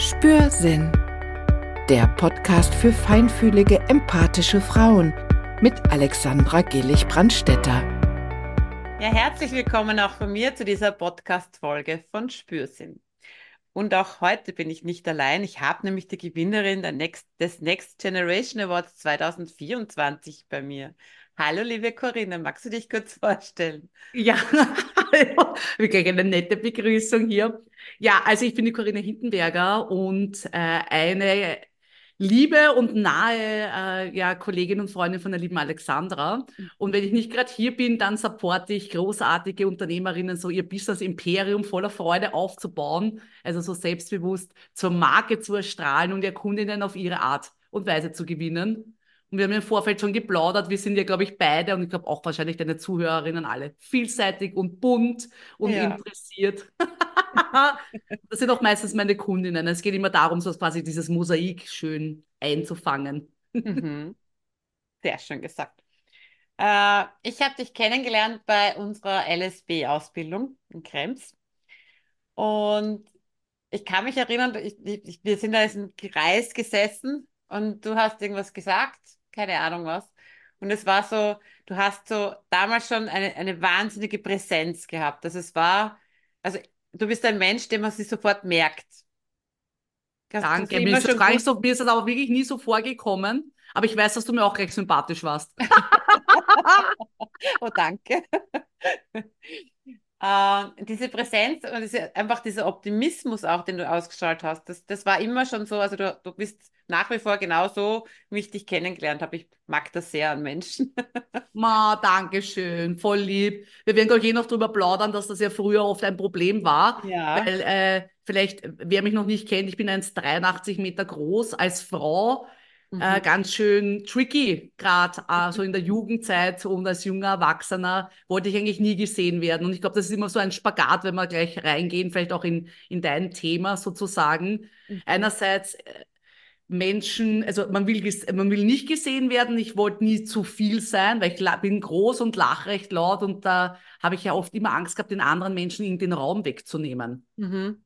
Spürsinn. Der Podcast für feinfühlige, empathische Frauen mit Alexandra Gillig-Brandstetter. Ja, herzlich willkommen auch von mir zu dieser Podcast-Folge von Spürsinn. Und auch heute bin ich nicht allein. Ich habe nämlich die Gewinnerin Next, des Next Generation Awards 2024 bei mir. Hallo, liebe Corinne, magst du dich kurz vorstellen? Ja. Wirklich eine nette Begrüßung hier. Ja, also ich bin die Corinne Hindenberger und äh, eine liebe und nahe äh, ja, Kollegin und Freundin von der lieben Alexandra. Und wenn ich nicht gerade hier bin, dann supporte ich großartige Unternehmerinnen, so ihr Business-Imperium voller Freude aufzubauen, also so selbstbewusst zur Marke zu erstrahlen und ihr Kundinnen auf ihre Art und Weise zu gewinnen. Und wir haben im Vorfeld schon geplaudert. Wir sind ja, glaube ich, beide und ich glaube auch wahrscheinlich deine Zuhörerinnen alle vielseitig und bunt und ja. interessiert. das sind auch meistens meine Kundinnen. Es geht immer darum, so quasi dieses Mosaik schön einzufangen. Mhm. Sehr schön gesagt. Äh, ich habe dich kennengelernt bei unserer LSB-Ausbildung in Krems. Und ich kann mich erinnern, ich, ich, wir sind da im Kreis gesessen und du hast irgendwas gesagt keine Ahnung was. Und es war so, du hast so damals schon eine, eine wahnsinnige Präsenz gehabt. Also es war, also du bist ein Mensch, den man sich sofort merkt. Hast Danke, mir ist, das gar nicht so, mir ist das aber wirklich nie so vorgekommen. Aber ich weiß, dass du mir auch recht sympathisch warst. oh, danke. äh, diese Präsenz und diese, einfach dieser Optimismus auch, den du ausgestrahlt hast, das, das war immer schon so, also du, du bist nach wie vor genauso, wie ich dich kennengelernt habe. Ich mag das sehr an Menschen. Ma, danke schön, voll lieb. Wir werden gleich eh noch drüber plaudern, dass das ja früher oft ein Problem war. Ja. Weil, äh, vielleicht, wer mich noch nicht kennt, ich bin 1,83 Meter groß als Frau mhm. Äh, ganz schön tricky, gerade äh, so in der Jugendzeit und als junger Erwachsener wollte ich eigentlich nie gesehen werden. Und ich glaube, das ist immer so ein Spagat, wenn wir gleich reingehen, vielleicht auch in, in dein Thema sozusagen. Mhm. Einerseits äh, Menschen, also man will, man will nicht gesehen werden. Ich wollte nie zu viel sein, weil ich bin groß und lache recht laut und da habe ich ja oft immer Angst gehabt, den anderen Menschen in den Raum wegzunehmen. Mhm.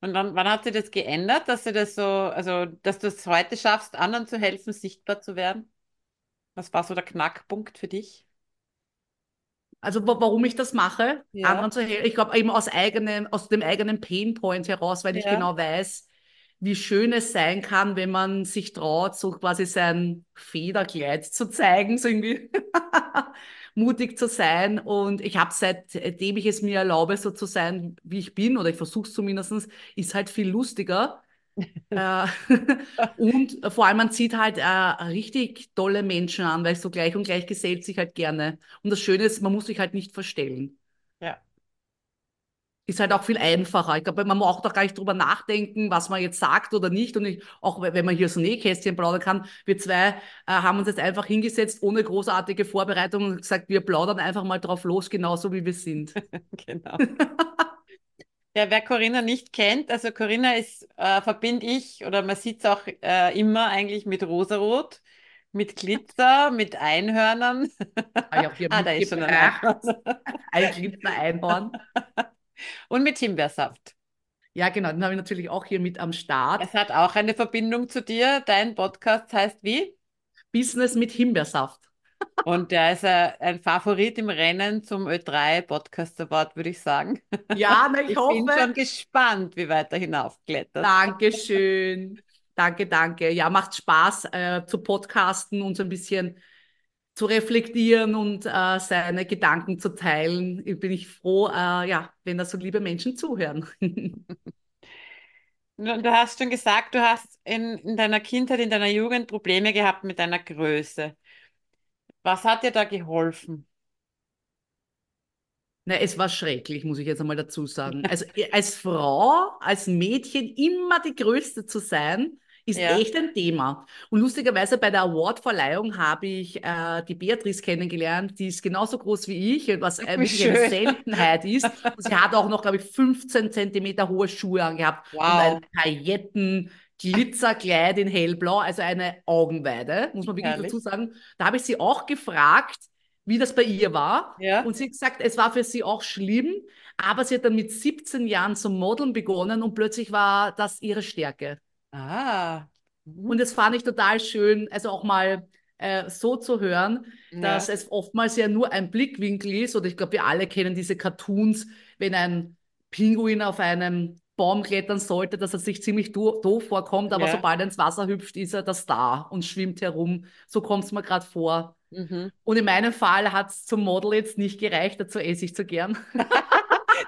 Und dann, wann hat sich das geändert, dass du das so, also dass du es heute schaffst, anderen zu helfen, sichtbar zu werden? Was war so der Knackpunkt für dich? Also warum ich das mache, ja. anderen zu helfen. Ich glaube eben aus eigenem, aus dem eigenen Painpoint heraus, weil ja. ich genau weiß, wie schön es sein kann, wenn man sich traut, so quasi sein Federkleid zu zeigen, so irgendwie. mutig zu sein. Und ich habe seitdem ich es mir erlaube, so zu sein, wie ich bin, oder ich versuche es zumindest, ist halt viel lustiger. äh, und vor allem, man zieht halt äh, richtig tolle Menschen an, weil so gleich und gleich gesellt sich halt gerne. Und das Schöne ist, man muss sich halt nicht verstellen. Ja ist halt auch viel einfacher. Ich glaube, man muss auch doch gar nicht drüber nachdenken, was man jetzt sagt oder nicht. Und ich, auch wenn man hier so Nähkästchen plaudern kann, wir zwei äh, haben uns jetzt einfach hingesetzt, ohne großartige Vorbereitung und gesagt, wir plaudern einfach mal drauf los, genauso wie wir sind. genau. ja, wer Corinna nicht kennt, also Corinna ist, äh, verbinde ich, oder man sieht es auch äh, immer eigentlich mit Rosarot, mit Glitzer, mit Einhörnern. Ah, ja, ah da ist schon ein Einhorn. Ein Glitzer-Einhorn. Und mit Himbeersaft. Ja, genau, den habe ich natürlich auch hier mit am Start. Es hat auch eine Verbindung zu dir. Dein Podcast heißt wie? Business mit Himbeersaft. Und der ist ein Favorit im Rennen zum Ö3 Podcast Award, würde ich sagen. Ja, na, ich, ich hoffe. Ich bin schon gespannt, wie weit er hinaufklettert. Dankeschön. Danke, danke. Ja, macht Spaß äh, zu podcasten und so ein bisschen zu reflektieren und äh, seine Gedanken zu teilen. Bin ich froh, äh, ja, wenn da so liebe Menschen zuhören. Du hast schon gesagt, du hast in, in deiner Kindheit, in deiner Jugend Probleme gehabt mit deiner Größe. Was hat dir da geholfen? Na, es war schrecklich, muss ich jetzt einmal dazu sagen. Also als Frau, als Mädchen immer die Größte zu sein, ist ja. echt ein Thema. Und lustigerweise bei der Awardverleihung habe ich äh, die Beatrice kennengelernt, die ist genauso groß wie ich, was äh, wirklich schön. eine Seltenheit ist. Und sie hat auch noch, glaube ich, 15 Zentimeter hohe Schuhe angehabt wow. und ein Pailletten. Glitzerkleid in hellblau, also eine Augenweide, muss man wirklich Herrlich. dazu sagen. Da habe ich sie auch gefragt, wie das bei ihr war. Ja. Und sie hat gesagt, es war für sie auch schlimm, aber sie hat dann mit 17 Jahren zum Modeln begonnen und plötzlich war das ihre Stärke. Ah. Mhm. Und das fand ich total schön, also auch mal äh, so zu hören, dass Ja. es oftmals ja nur ein Blickwinkel ist. Oder ich glaube, wir alle kennen diese Cartoons, wenn ein Pinguin auf einem Baum klettern sollte, dass er sich ziemlich do doof vorkommt, aber Ja. sobald er ins Wasser hüpft, ist er der Star und schwimmt herum. So kommt es mir gerade vor. Mhm. Und in meinem Fall hat es zum Model jetzt nicht gereicht, dazu esse ich zu gern.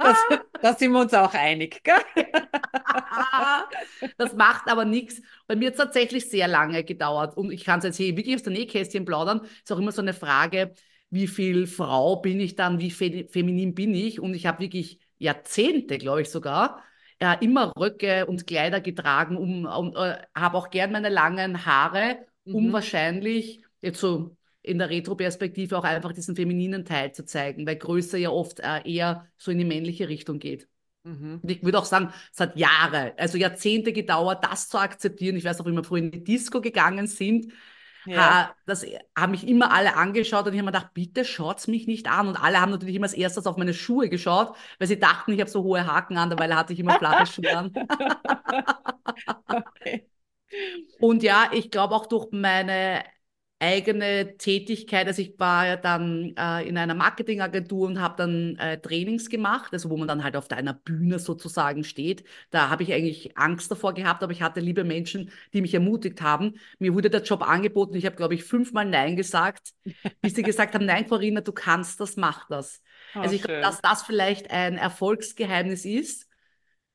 Das, da sind wir uns auch einig, gell? Das macht aber nichts. Bei mir hat es tatsächlich sehr lange gedauert. Und ich kann es jetzt hier wirklich aus der Nähkästchen plaudern. Ist auch immer so eine Frage, wie viel Frau bin ich dann, wie fe feminin bin ich? Und ich habe wirklich Jahrzehnte, glaube ich sogar, äh, immer Röcke und Kleider getragen, um, um äh, habe auch gern meine langen Haare, um Mhm. wahrscheinlich jetzt so in der Retro-Perspektive auch einfach diesen femininen Teil zu zeigen, weil Größe ja oft äh, eher so in die männliche Richtung geht. Mhm. Und ich würde auch sagen, es hat Jahre, also Jahrzehnte gedauert, das zu akzeptieren. Ich weiß auch, wie wir früher in die Disco gegangen sind. Ja. Das haben mich immer alle angeschaut und ich habe mir gedacht, bitte schaut's mich nicht an. Und alle haben natürlich immer als erstes auf meine Schuhe geschaut, weil sie dachten, ich habe so hohe Haken an, dabei hatte ich immer flache Schuhe an. Okay. Und ja, ich glaube auch durch meine eigene Tätigkeit, also ich war ja dann äh, in einer Marketingagentur und habe dann äh, Trainings gemacht, also wo man dann halt auf einer Bühne sozusagen steht. Da habe ich eigentlich Angst davor gehabt, aber ich hatte liebe Menschen, die mich ermutigt haben. Mir wurde der Job angeboten, ich habe, glaube ich, fünfmal Nein gesagt, bis sie gesagt haben, nein, Corinna, du kannst das, mach das. Oh, Also ich glaube, dass das vielleicht ein Erfolgsgeheimnis ist.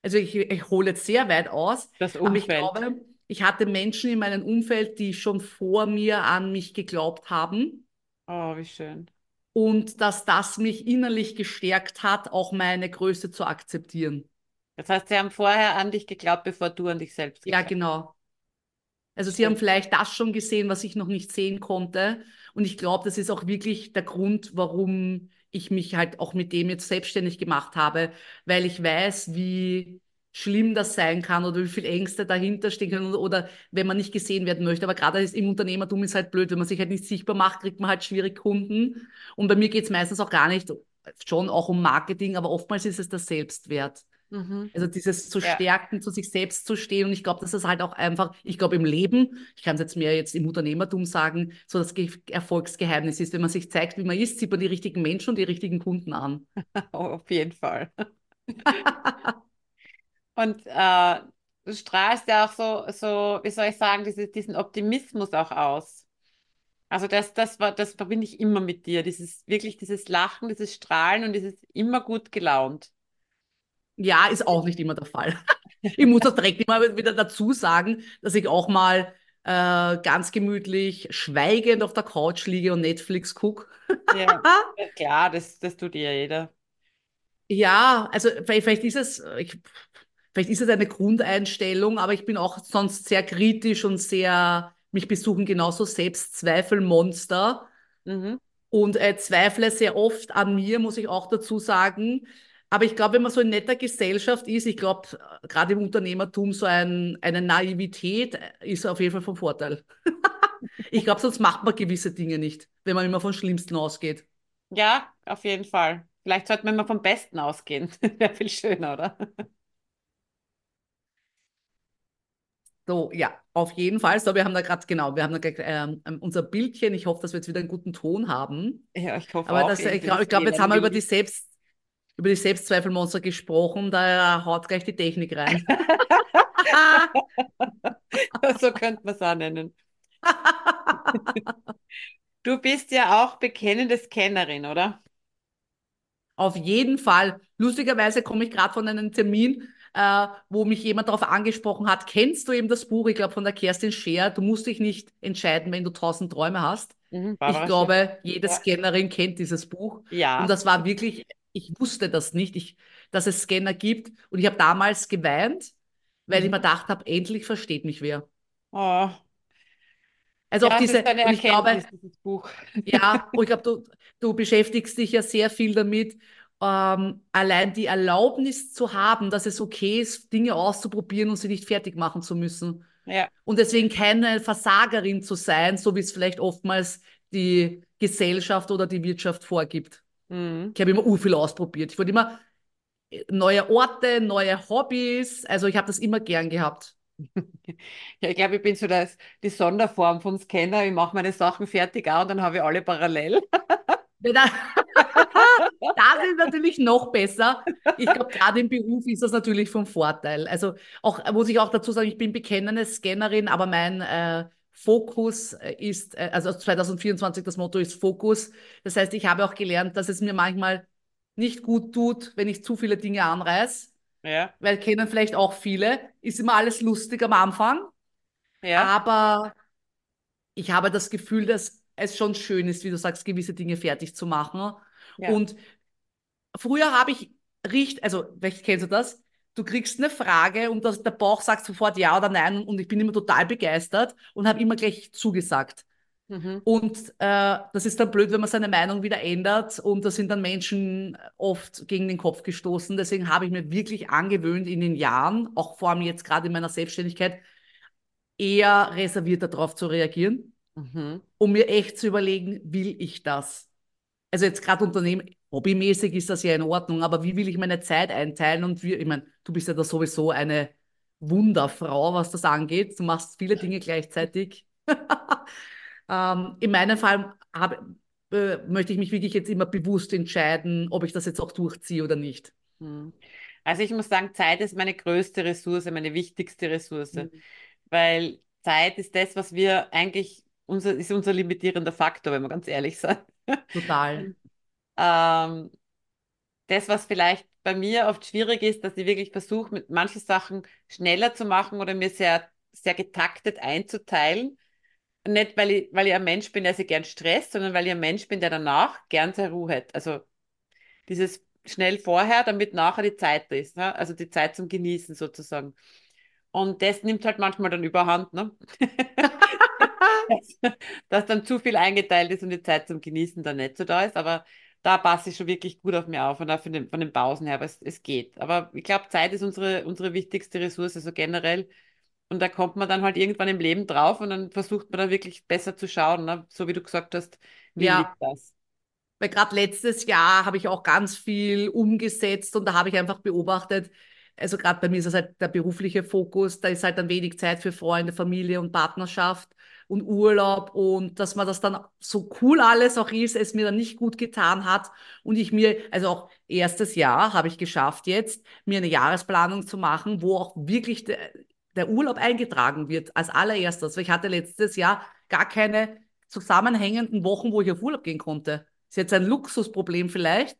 Also ich, ich hole jetzt sehr weit aus, Das aber ich Umfeld. glaube, ich hatte Menschen in meinem Umfeld, die schon vor mir an mich geglaubt haben Oh, wie schön. und dass das mich innerlich gestärkt hat, auch meine Größe zu akzeptieren. Das heißt, sie haben vorher an dich geglaubt, bevor du an dich selbst Ja, geglaubt genau. Also sie haben vielleicht das schon gesehen, was ich noch nicht sehen konnte. Und ich glaube, das ist auch wirklich der Grund, warum ich mich halt auch mit dem jetzt selbstständig gemacht habe, weil ich weiß, wie schlimm das sein kann oder wie viel Ängste dahinter stehen können oder, wenn man nicht gesehen werden möchte. Aber gerade im Unternehmertum ist halt blöd, wenn man sich halt nicht sichtbar macht, kriegt man halt schwierig Kunden. Und bei mir geht es meistens auch gar nicht, schon auch um Marketing, aber oftmals ist es der Selbstwert. Mhm. Also dieses zu Ja. stärken, zu sich selbst zu stehen. Und ich glaube, das ist halt auch einfach, ich glaube im Leben, ich kann es jetzt mehr jetzt im Unternehmertum sagen, so das Ge Erfolgsgeheimnis ist, wenn man sich zeigt, wie man ist, sieht man die richtigen Menschen und die richtigen Kunden an. Auf jeden Fall. Und äh, du strahlst ja auch so, so, wie soll ich sagen, diese, diesen Optimismus auch aus. Also das, das war, das verbinde ich immer mit dir. Dieses, wirklich dieses Lachen, dieses Strahlen und dieses immer gut gelaunt. Ja, ist auch nicht immer der Fall. Ich muss das direkt immer wieder dazu sagen, dass ich auch mal äh, ganz gemütlich schweigend auf der Couch liege und Netflix gucke. Ja, klar, das, das tut ja jeder. Ja, also vielleicht, vielleicht ist es, ich, vielleicht ist es eine Grundeinstellung, aber ich bin auch sonst sehr kritisch und sehr, mich besuchen genauso Selbstzweifelmonster Mhm. und äh, zweifle sehr oft an mir, muss ich auch dazu sagen. Aber ich glaube, wenn man so in netter Gesellschaft ist, ich glaube, äh, gerade im Unternehmertum, so ein, eine Naivität äh, ist auf jeden Fall von Vorteil. Ich glaube, sonst macht man gewisse Dinge nicht, wenn man immer vom Schlimmsten ausgeht. Ja, auf jeden Fall. Vielleicht sollten wir mal vom Besten ausgehen. Wäre viel schöner, oder? So, ja, auf jeden Fall. So, wir haben da gerade, genau, wir haben da gleich, ähm, unser Bildchen. Ich hoffe, dass wir jetzt wieder einen guten Ton haben. Ja, ich hoffe Aber auch das, ich glaube, glaub, jetzt haben wir über die Selbst, über die Selbstzweifelmonster gesprochen. Da haut gleich die Technik rein. So könnte man es auch nennen. Du bist ja auch bekennende Scannerin, oder? Auf jeden Fall. Lustigerweise komme ich gerade von einem Termin, äh, wo mich jemand darauf angesprochen hat. Kennst du eben das Buch, ich glaube, von der Kerstin Scheer, Du musst dich nicht entscheiden, wenn du tausend Träume hast. Mhm, Ich glaube, jede Ja. Scannerin kennt dieses Buch. Ja. Und das war wirklich, ich wusste das nicht, ich, dass es Scanner gibt. Und ich habe damals geweint, weil ich Mhm. mir gedacht habe, endlich versteht mich wer. Oh, Also ja, auch es diese, ist eine und ich glaube, Erkenntnis, dieses Buch. ja, und ich glaube, du, du beschäftigst dich ja sehr viel damit, ähm, allein die Erlaubnis zu haben, dass es okay ist, Dinge auszuprobieren und sie nicht fertig machen zu müssen. Ja, Und deswegen keine Versagerin zu sein, so wie es vielleicht oftmals die Gesellschaft oder die Wirtschaft vorgibt. Mhm. Ich habe immer viel ausprobiert. Ich wollte immer äh, neue Orte, neue Hobbys. Also ich habe das immer gern gehabt. Ja, ich glaube, ich bin so das, die Sonderform von Scanner. Ich mache meine Sachen fertig auch und dann habe ich alle parallel. Ja, Das ist natürlich noch besser. Ich glaube, gerade im Beruf ist das natürlich vom Vorteil. Also auch, muss ich auch dazu sagen, ich bin bekennende Scannerin, aber mein äh, Fokus äh, ist, äh, also 2024 das Motto ist Fokus. Das heißt, ich habe auch gelernt, dass es mir manchmal nicht gut tut, wenn ich zu viele Dinge anreiß, Ja, weil kennen vielleicht auch viele. Ist immer alles lustig am Anfang, ja, aber ich habe das Gefühl, dass es schon schön ist, wie du sagst, gewisse Dinge fertig zu machen. Ja. Und früher habe ich richt, also vielleicht kennst du das, du kriegst eine Frage und das, der Bauch sagt sofort ja oder nein und ich bin immer total begeistert und habe immer gleich zugesagt. Mhm. Und äh, das ist dann blöd, wenn man seine Meinung wieder ändert und da sind dann Menschen oft gegen den Kopf gestoßen. Deswegen habe ich mir wirklich angewöhnt in den Jahren, auch vor allem jetzt gerade in meiner Selbstständigkeit, eher reservierter darauf zu reagieren Mhm. um mir echt zu überlegen, will ich das? Also jetzt gerade Unternehmen, hobbymäßig ist das ja in Ordnung, aber wie will ich meine Zeit einteilen und wie, ich meine, du bist ja da sowieso eine Wunderfrau, was das angeht. Du machst viele Dinge gleichzeitig. ähm, in meinem Fall habe, äh, möchte ich mich wirklich jetzt immer bewusst entscheiden, ob ich das jetzt auch durchziehe oder nicht. Mhm. Also ich muss sagen, Zeit ist meine größte Ressource, meine wichtigste Ressource, Mhm. weil Zeit ist das, was wir eigentlich, unser, ist unser limitierender Faktor, wenn wir ganz ehrlich sind. Total. Ähm, das, was vielleicht bei mir oft schwierig ist, dass ich wirklich versuche, mit manchen Sachen schneller zu machen oder mir sehr, sehr getaktet einzuteilen. Nicht, weil ich, weil ich ein Mensch bin, der sich gern stresst, sondern weil ich ein Mensch bin, der danach gern seine Ruhe hat. Also dieses schnell vorher, damit nachher die Zeit ist, ne? Also die Zeit zum Genießen sozusagen. Und das nimmt halt manchmal dann überhand, ne? dass, dann zu viel eingeteilt ist und die Zeit zum Genießen dann nicht so da ist. Aber da passe ich schon wirklich gut auf mich auf und auch von den, von den Pausen her, aber es, es geht. Aber ich glaube, Zeit ist unsere, unsere wichtigste Ressource, so generell. Und da kommt man dann halt irgendwann im Leben drauf und dann versucht man da wirklich besser zu schauen, ne? So wie du gesagt hast, will Ja. ich das? Weil gerade letztes Jahr habe ich auch ganz viel umgesetzt und da habe ich einfach beobachtet, also gerade bei mir ist es halt der berufliche Fokus, da ist halt dann wenig Zeit für Freunde, Familie und Partnerschaft und Urlaub und dass man das dann so cool alles auch ist, es mir dann nicht gut getan hat und ich mir, also auch erstes Jahr habe ich geschafft jetzt, mir eine Jahresplanung zu machen, wo auch wirklich der, der Urlaub eingetragen wird als allererstes. Weil ich hatte letztes Jahr gar keine zusammenhängenden Wochen, wo ich auf Urlaub gehen konnte. Ist jetzt ein Luxusproblem vielleicht,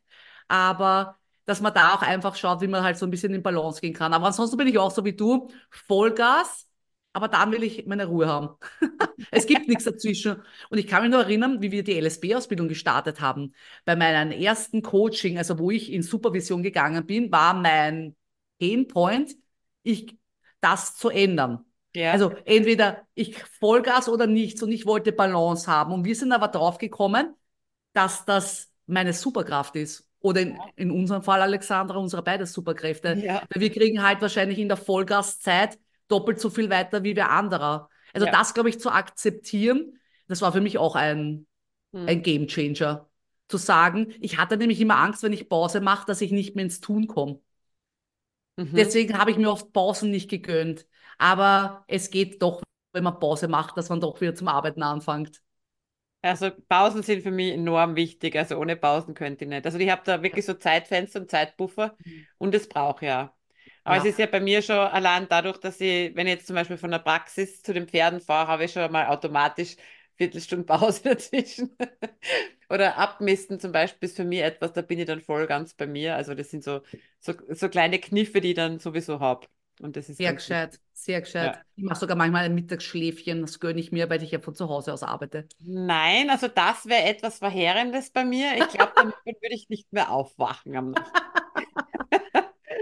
aber dass man da auch einfach schaut, wie man halt so ein bisschen in Balance gehen kann. Aber ansonsten bin ich auch so wie du, Vollgas, aber dann will ich meine Ruhe haben. es gibt nichts dazwischen. Und ich kann mich nur erinnern, wie wir die LSB-Ausbildung gestartet haben. Bei meinem ersten Coaching, also wo ich in Supervision gegangen bin, war mein Painpoint, ich, das zu ändern. Ja. Also entweder ich Vollgas oder nichts und ich wollte Balance haben. Und wir sind aber drauf gekommen, dass das meine Superkraft ist. Oder in, in unserem Fall, Alexandra, unsere beide Superkräfte. Ja. Weil wir kriegen halt wahrscheinlich in der Vollgaszeit doppelt so viel weiter wie wir anderer. Also Ja. das, glaube ich, zu akzeptieren, das war für mich auch ein, Hm. ein Game Changer. Zu sagen, ich hatte nämlich immer Angst, wenn ich Pause mache, dass ich nicht mehr ins Tun komme. Mhm. Deswegen habe ich mir oft Pausen nicht gegönnt. Aber es geht doch, wenn man Pause macht, dass man doch wieder zum Arbeiten anfängt. Also Pausen sind für mich enorm wichtig. Also ohne Pausen könnte ich nicht. Also ich habe da wirklich so Zeitfenster und Zeitpuffer und das brauche ich ja. Aber Ja. es ist ja bei mir schon allein dadurch, dass ich, wenn ich jetzt zum Beispiel von der Praxis zu den Pferden fahre, habe ich schon mal automatisch Viertelstunde Pause dazwischen. Oder abmisten zum Beispiel ist für mich etwas, da bin ich dann voll ganz bei mir. Also das sind so, so, so kleine Kniffe, die ich dann sowieso habe. Und das ist Sehr gescheit, sehr gescheit. Ja. Ich mache sogar manchmal ein Mittagsschläfchen, das gönne ich mir, weil ich ja von zu Hause aus arbeite. Nein, also das wäre etwas Verheerendes bei mir. Ich glaube, damit würde ich nicht mehr aufwachen am Nacht.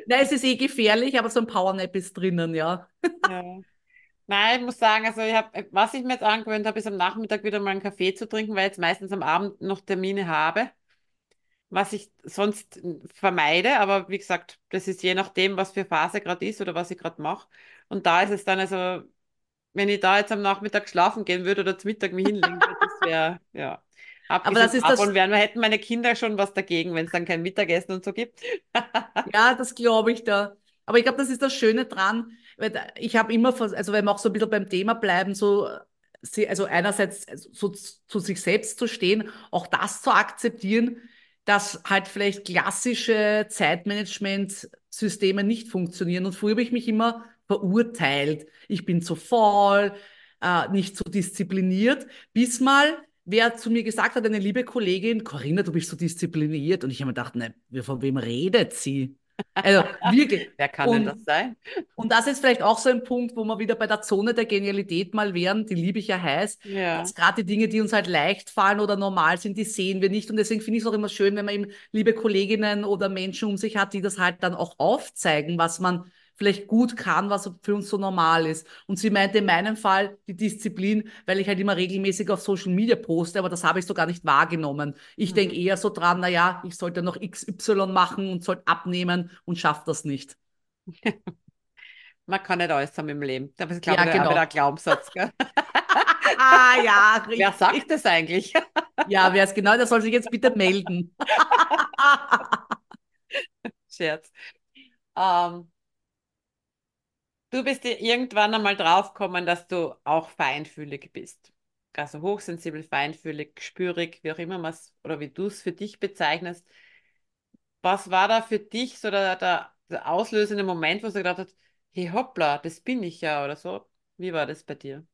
Na, es ist eh gefährlich, aber so ein Powernap ist drinnen, ja. Ja. Nein, ich muss sagen, also ich hab, was ich mir jetzt angewöhnt habe, ist am Nachmittag wieder mal einen Kaffee zu trinken, weil ich jetzt meistens am Abend noch Termine habe, was ich sonst vermeide. Aber wie gesagt, das ist je nachdem, was für Phase gerade ist oder was ich gerade mache. Und da ist es dann also, wenn ich da jetzt am Nachmittag schlafen gehen würde oder zum Mittag mich hinlegen würde, das wäre, ja. Aber das ist das, davon wären, wir hätten meine Kinder schon was dagegen, wenn es dann kein Mittagessen und so gibt. ja, das glaube ich da. Aber ich glaube, das ist das Schöne dran, weil ich habe immer, also wenn wir auch so ein bisschen beim Thema bleiben, so, also einerseits so zu, zu sich selbst zu stehen, auch das zu akzeptieren, dass halt vielleicht klassische Zeitmanagement-Systeme nicht funktionieren. Und früher habe ich mich immer verurteilt. Ich bin zu faul, äh, nicht so diszipliniert, bis mal wer zu mir gesagt hat, eine liebe Kollegin, Corinna, du bist so diszipliniert. Und ich habe mir gedacht, ne, von wem redet sie? Also wirklich. Wer kann denn Und- das sein? Und das ist vielleicht auch so ein Punkt, wo wir wieder bei der Zone der Genialität mal wären, die liebe ich ja heiß, Ja. dass gerade die Dinge, die uns halt leicht fallen oder normal sind, die sehen wir nicht. Und deswegen finde ich es auch immer schön, wenn man eben liebe Kolleginnen oder Menschen um sich hat, die das halt dann auch aufzeigen, was man vielleicht gut kann, was für uns so normal ist. Und sie meinte in meinem Fall die Disziplin, weil ich halt immer regelmäßig auf Social Media poste, aber das habe ich so gar nicht wahrgenommen. Ich Mhm. denke eher so dran, naja, ich sollte noch XY machen und sollte abnehmen und schaffe das nicht. Man kann nicht alles haben im Leben. Das ist, glaube Ja, ich, genau. ein Glaubenssatz. Ah ja, richtig. Wer sagt das eigentlich? Ja, wer es genau, der soll sich jetzt bitte melden. Scherz. Ähm, du bist dir irgendwann einmal draufgekommen, dass du auch feinfühlig bist. Also hochsensibel, feinfühlig, spürig, wie auch immer man es oder wie du es für dich bezeichnest. Was war da für dich so der, der, der auslösende Moment, wo du gedacht hast, hey hoppla, das bin ich ja oder so? Wie war das bei dir?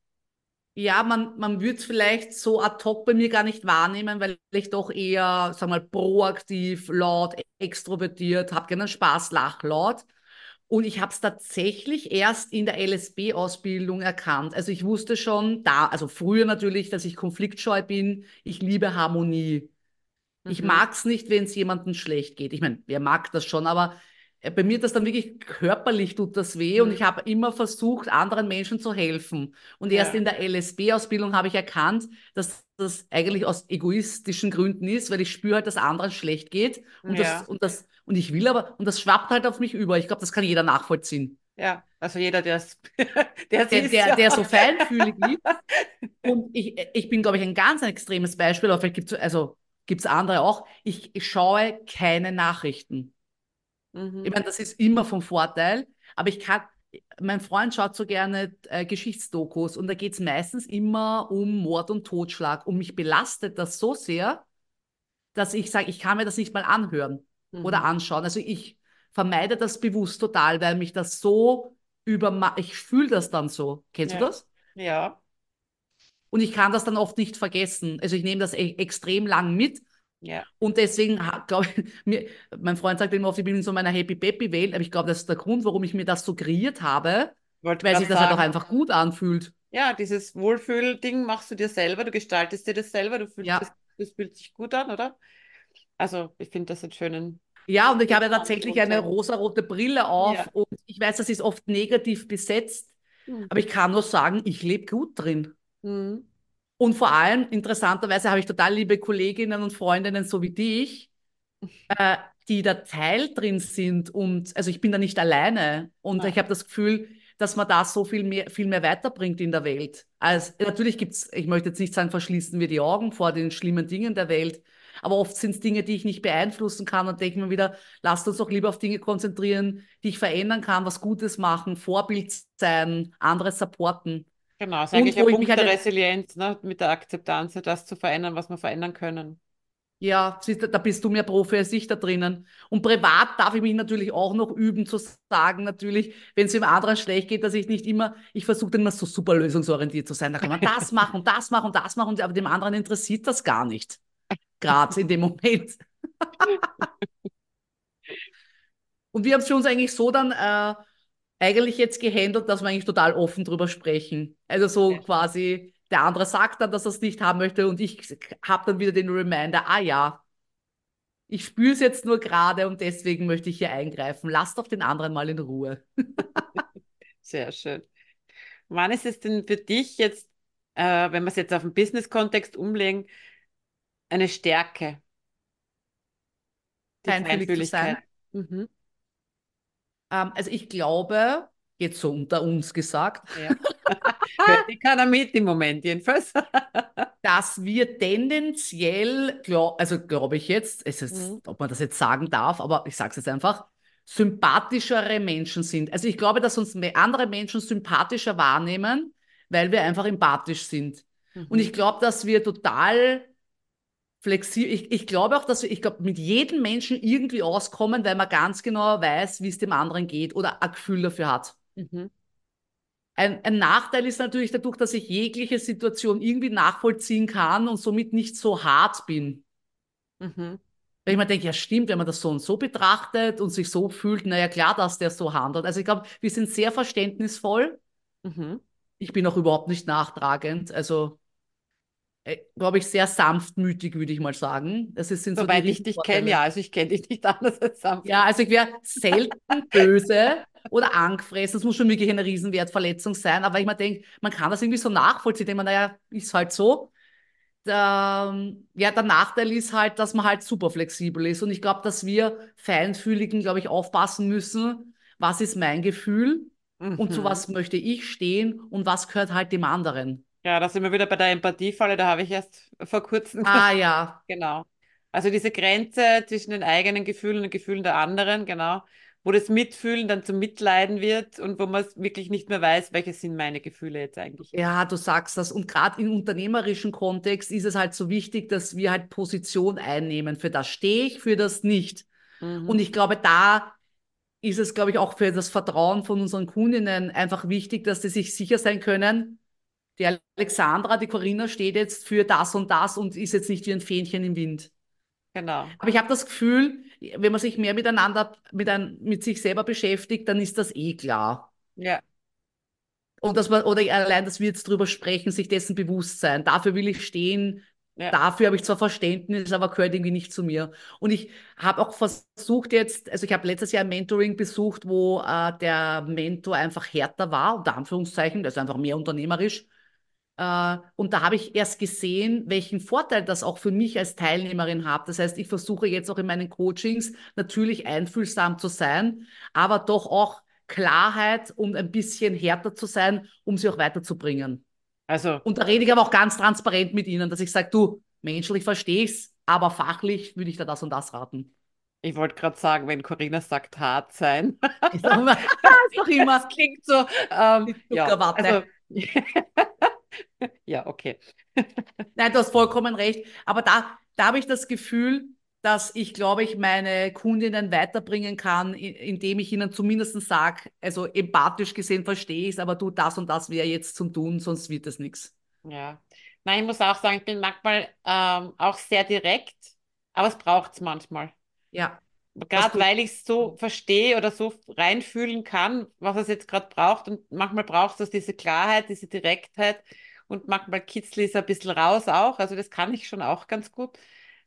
Ja, man, man würde es vielleicht so ad hoc bei mir gar nicht wahrnehmen, weil ich doch eher, sag mal, proaktiv, laut, extrovertiert, habe gerne Spaß, lach laut. Und ich habe es tatsächlich erst in der LSB-Ausbildung erkannt. Also ich wusste schon da, also früher natürlich, dass ich konfliktscheu bin. Ich liebe Harmonie. Ich Mhm. mag es nicht, wenn es jemandem schlecht geht. Ich meine, wer mag das schon, aber äh, bei mir das dann wirklich körperlich tut das weh und Mhm. ich habe immer versucht, anderen Menschen zu helfen. Und erst Ja. in der LSB-Ausbildung habe ich erkannt, dass das eigentlich aus egoistischen Gründen ist, weil ich spüre halt, dass anderen schlecht geht und Ja. das und das und ich will aber und das schwappt halt auf mich über. Ich glaube, das kann jeder nachvollziehen. Ja, also jeder, der es der Der, ist, der, der so feinfühlig ist. Und ich, ich bin, glaube ich, ein ganz ein extremes Beispiel, aber vielleicht gibt es also gibt's andere auch. Ich, ich schaue keine Nachrichten. Mhm. Ich meine, das ist immer vom Vorteil, aber ich kann, mein Freund schaut so gerne äh, Geschichtsdokus und da geht es meistens immer um Mord und Totschlag und mich belastet das so sehr, dass ich sage, ich kann mir das nicht mal anhören oder Mhm. anschauen. Also ich vermeide das bewusst total, weil mich das so über, ich fühle das dann so. Kennst Ja. du das? Ja, Und ich kann das dann oft nicht vergessen. Also ich nehme das e extrem lang mit ja. und deswegen glaube ich, mir, mein Freund sagt immer oft, ich bin in so meiner Happy Peppy Welt, aber ich glaube, das ist der Grund, warum ich mir das so kreiert habe, Wollte weil sich das halt auch sagen, einfach gut anfühlt. Ja, dieses Wohlfühl-Ding machst du dir selber, du gestaltest dir das selber, du fühlst Ja. das, das fühlt sich gut an, oder? Also, ich finde das einen schönen. Ja, und ich habe ja tatsächlich eine rosarote Brille auf Ja. und ich weiß, das ist oft negativ besetzt, Mhm. aber ich kann nur sagen, ich lebe gut drin. Mhm. Und vor allem, interessanterweise, habe ich total liebe Kolleginnen und Freundinnen, so wie dich, äh, die da Teil drin sind. Und also ich bin da nicht alleine. Und Ja. ich habe das Gefühl, dass man da so viel mehr, viel mehr weiterbringt in der Welt. Also natürlich gibt es, ich möchte jetzt nicht sagen, verschließen wir die Augen vor den schlimmen Dingen der Welt. Aber oft sind es Dinge, die ich nicht beeinflussen kann und denke mir wieder, lasst uns doch lieber auf Dinge konzentrieren, die ich verändern kann, was Gutes machen, Vorbild sein, andere supporten. Genau, ist Und eigentlich ein ich Punkt der halt- Resilienz, ne? Mit der Akzeptanz, das zu verändern, was wir verändern können. Ja, da bist du mehr Profi als ich da drinnen. Und privat darf ich mich natürlich auch noch üben, zu sagen, natürlich, wenn es dem anderen schlecht geht, dass ich nicht immer, ich versuche dann immer so super lösungsorientiert zu sein. Da kann man das machen und das machen und das machen, aber dem anderen interessiert das gar nicht. Gerade in dem Moment. und wir haben es für uns eigentlich so dann äh, eigentlich jetzt gehandelt, dass wir eigentlich total offen drüber sprechen. Also so Ja. quasi, der andere sagt dann, dass er es nicht haben möchte und ich habe dann wieder den Reminder, ah ja, ich spüre es jetzt nur gerade und deswegen möchte ich hier eingreifen. Lass doch den anderen mal in Ruhe. Sehr schön. Wann ist es denn für dich jetzt, äh, wenn wir es jetzt auf den Business-Kontext umlegen, eine Stärke? Die Feinfühlig sein. Mhm. Ähm, also ich glaube, jetzt so unter uns gesagt, Ja. Hört die keiner mit im Moment jedenfalls. dass wir tendenziell, glaub, also glaube ich jetzt, es ist, Mhm. ob man das jetzt sagen darf, aber ich sage es jetzt einfach, sympathischere Menschen sind. Also ich glaube, dass uns andere Menschen sympathischer wahrnehmen, weil wir einfach empathisch sind. Und Mhm. ich glaube, dass wir total flexibel, ich, ich glaube auch, dass wir, ich glaube, mit jedem Menschen irgendwie auskommen, weil man ganz genau weiß, wie es dem anderen geht oder ein Gefühl dafür hat. Mhm. Ein, ein Nachteil ist natürlich dadurch, dass ich jegliche Situation irgendwie nachvollziehen kann und somit nicht so hart bin. Mhm. Weil ich mir denke, ja stimmt, wenn man das so und so betrachtet und sich so fühlt, naja klar, dass der so handelt. Also ich glaube, wir sind sehr verständnisvoll. Mhm. Ich bin auch überhaupt nicht nachtragend. Also glaube ich, sehr sanftmütig, würde ich mal sagen. Das ist, sind so Soweit ich dich kenne, ja. Also ich kenne dich nicht anders als sanft. Ja, also ich wäre selten böse oder angefressen. Das muss schon wirklich eine Riesenwertverletzung sein. Aber ich mir denke, man kann das irgendwie so nachvollziehen. Denke mir, naja, ist halt so. Der, ja, der Nachteil ist halt, dass man halt super flexibel ist. Und ich glaube, dass wir Feinfühligen, glaube ich, aufpassen müssen, was ist mein Gefühl und zu Mhm. was möchte ich stehen und was gehört halt dem anderen. Ja, da sind wir wieder bei der Empathiefalle, da habe ich erst vor kurzem. Ah ja, Genau. Also diese Grenze zwischen den eigenen Gefühlen und den Gefühlen der anderen, genau, wo das Mitfühlen dann zum Mitleiden wird und wo man wirklich nicht mehr weiß, welche sind meine Gefühle jetzt eigentlich. Ja, du sagst das. Und gerade im unternehmerischen Kontext ist es halt so wichtig, dass wir halt Position einnehmen. Für das stehe ich, für das nicht. Mhm. Und ich glaube, da ist es, glaube ich, auch für das Vertrauen von unseren Kundinnen einfach wichtig, dass sie sich sicher sein können, die Alexandra, die Corinna steht jetzt für das und das und ist jetzt nicht wie ein Fähnchen im Wind. Genau. Aber ich habe das Gefühl, wenn man sich mehr miteinander, mit, ein, mit sich selber beschäftigt, dann ist das eh klar. Ja. Und dass man, oder allein, dass wir jetzt drüber sprechen, sich dessen bewusst sein. Dafür will ich stehen. Ja. Dafür habe ich zwar Verständnis, aber gehört irgendwie nicht zu mir. Und ich habe auch versucht jetzt, also ich habe letztes Jahr ein Mentoring besucht, wo äh, der Mentor einfach härter war, unter Anführungszeichen, also einfach mehr unternehmerisch. Äh, und da habe ich erst gesehen, welchen Vorteil das auch für mich als Teilnehmerin hat. Das heißt, ich versuche jetzt auch in meinen Coachings natürlich einfühlsam zu sein, aber doch auch Klarheit und ein bisschen härter zu sein, um sie auch weiterzubringen. Also, Und da rede ich aber auch ganz transparent mit Ihnen, dass ich sage, du, menschlich verstehe ich es, aber fachlich würde ich da das und das raten. ich wollte gerade sagen, wenn Corinna sagt, hart sein. Ist doch immer. Das klingt so, ähm, ja, also, ja, okay. Nein, du hast vollkommen recht. Aber da, da habe ich das Gefühl, dass ich, glaube ich, meine Kundinnen weiterbringen kann, indem ich ihnen zumindest sage, also empathisch gesehen verstehe ich es, aber du, das und das wäre jetzt zum Tun, sonst wird es nichts. Ja. Nein, ich muss auch sagen, ich bin manchmal ähm, auch sehr direkt, aber es braucht es manchmal. Ja, Gerade weil ich es so verstehe oder so reinfühlen kann, was es jetzt gerade braucht. Und manchmal braucht es diese Klarheit, diese Direktheit. Und manchmal kitzle ich es ein bisschen raus auch. Also das kann ich schon auch ganz gut.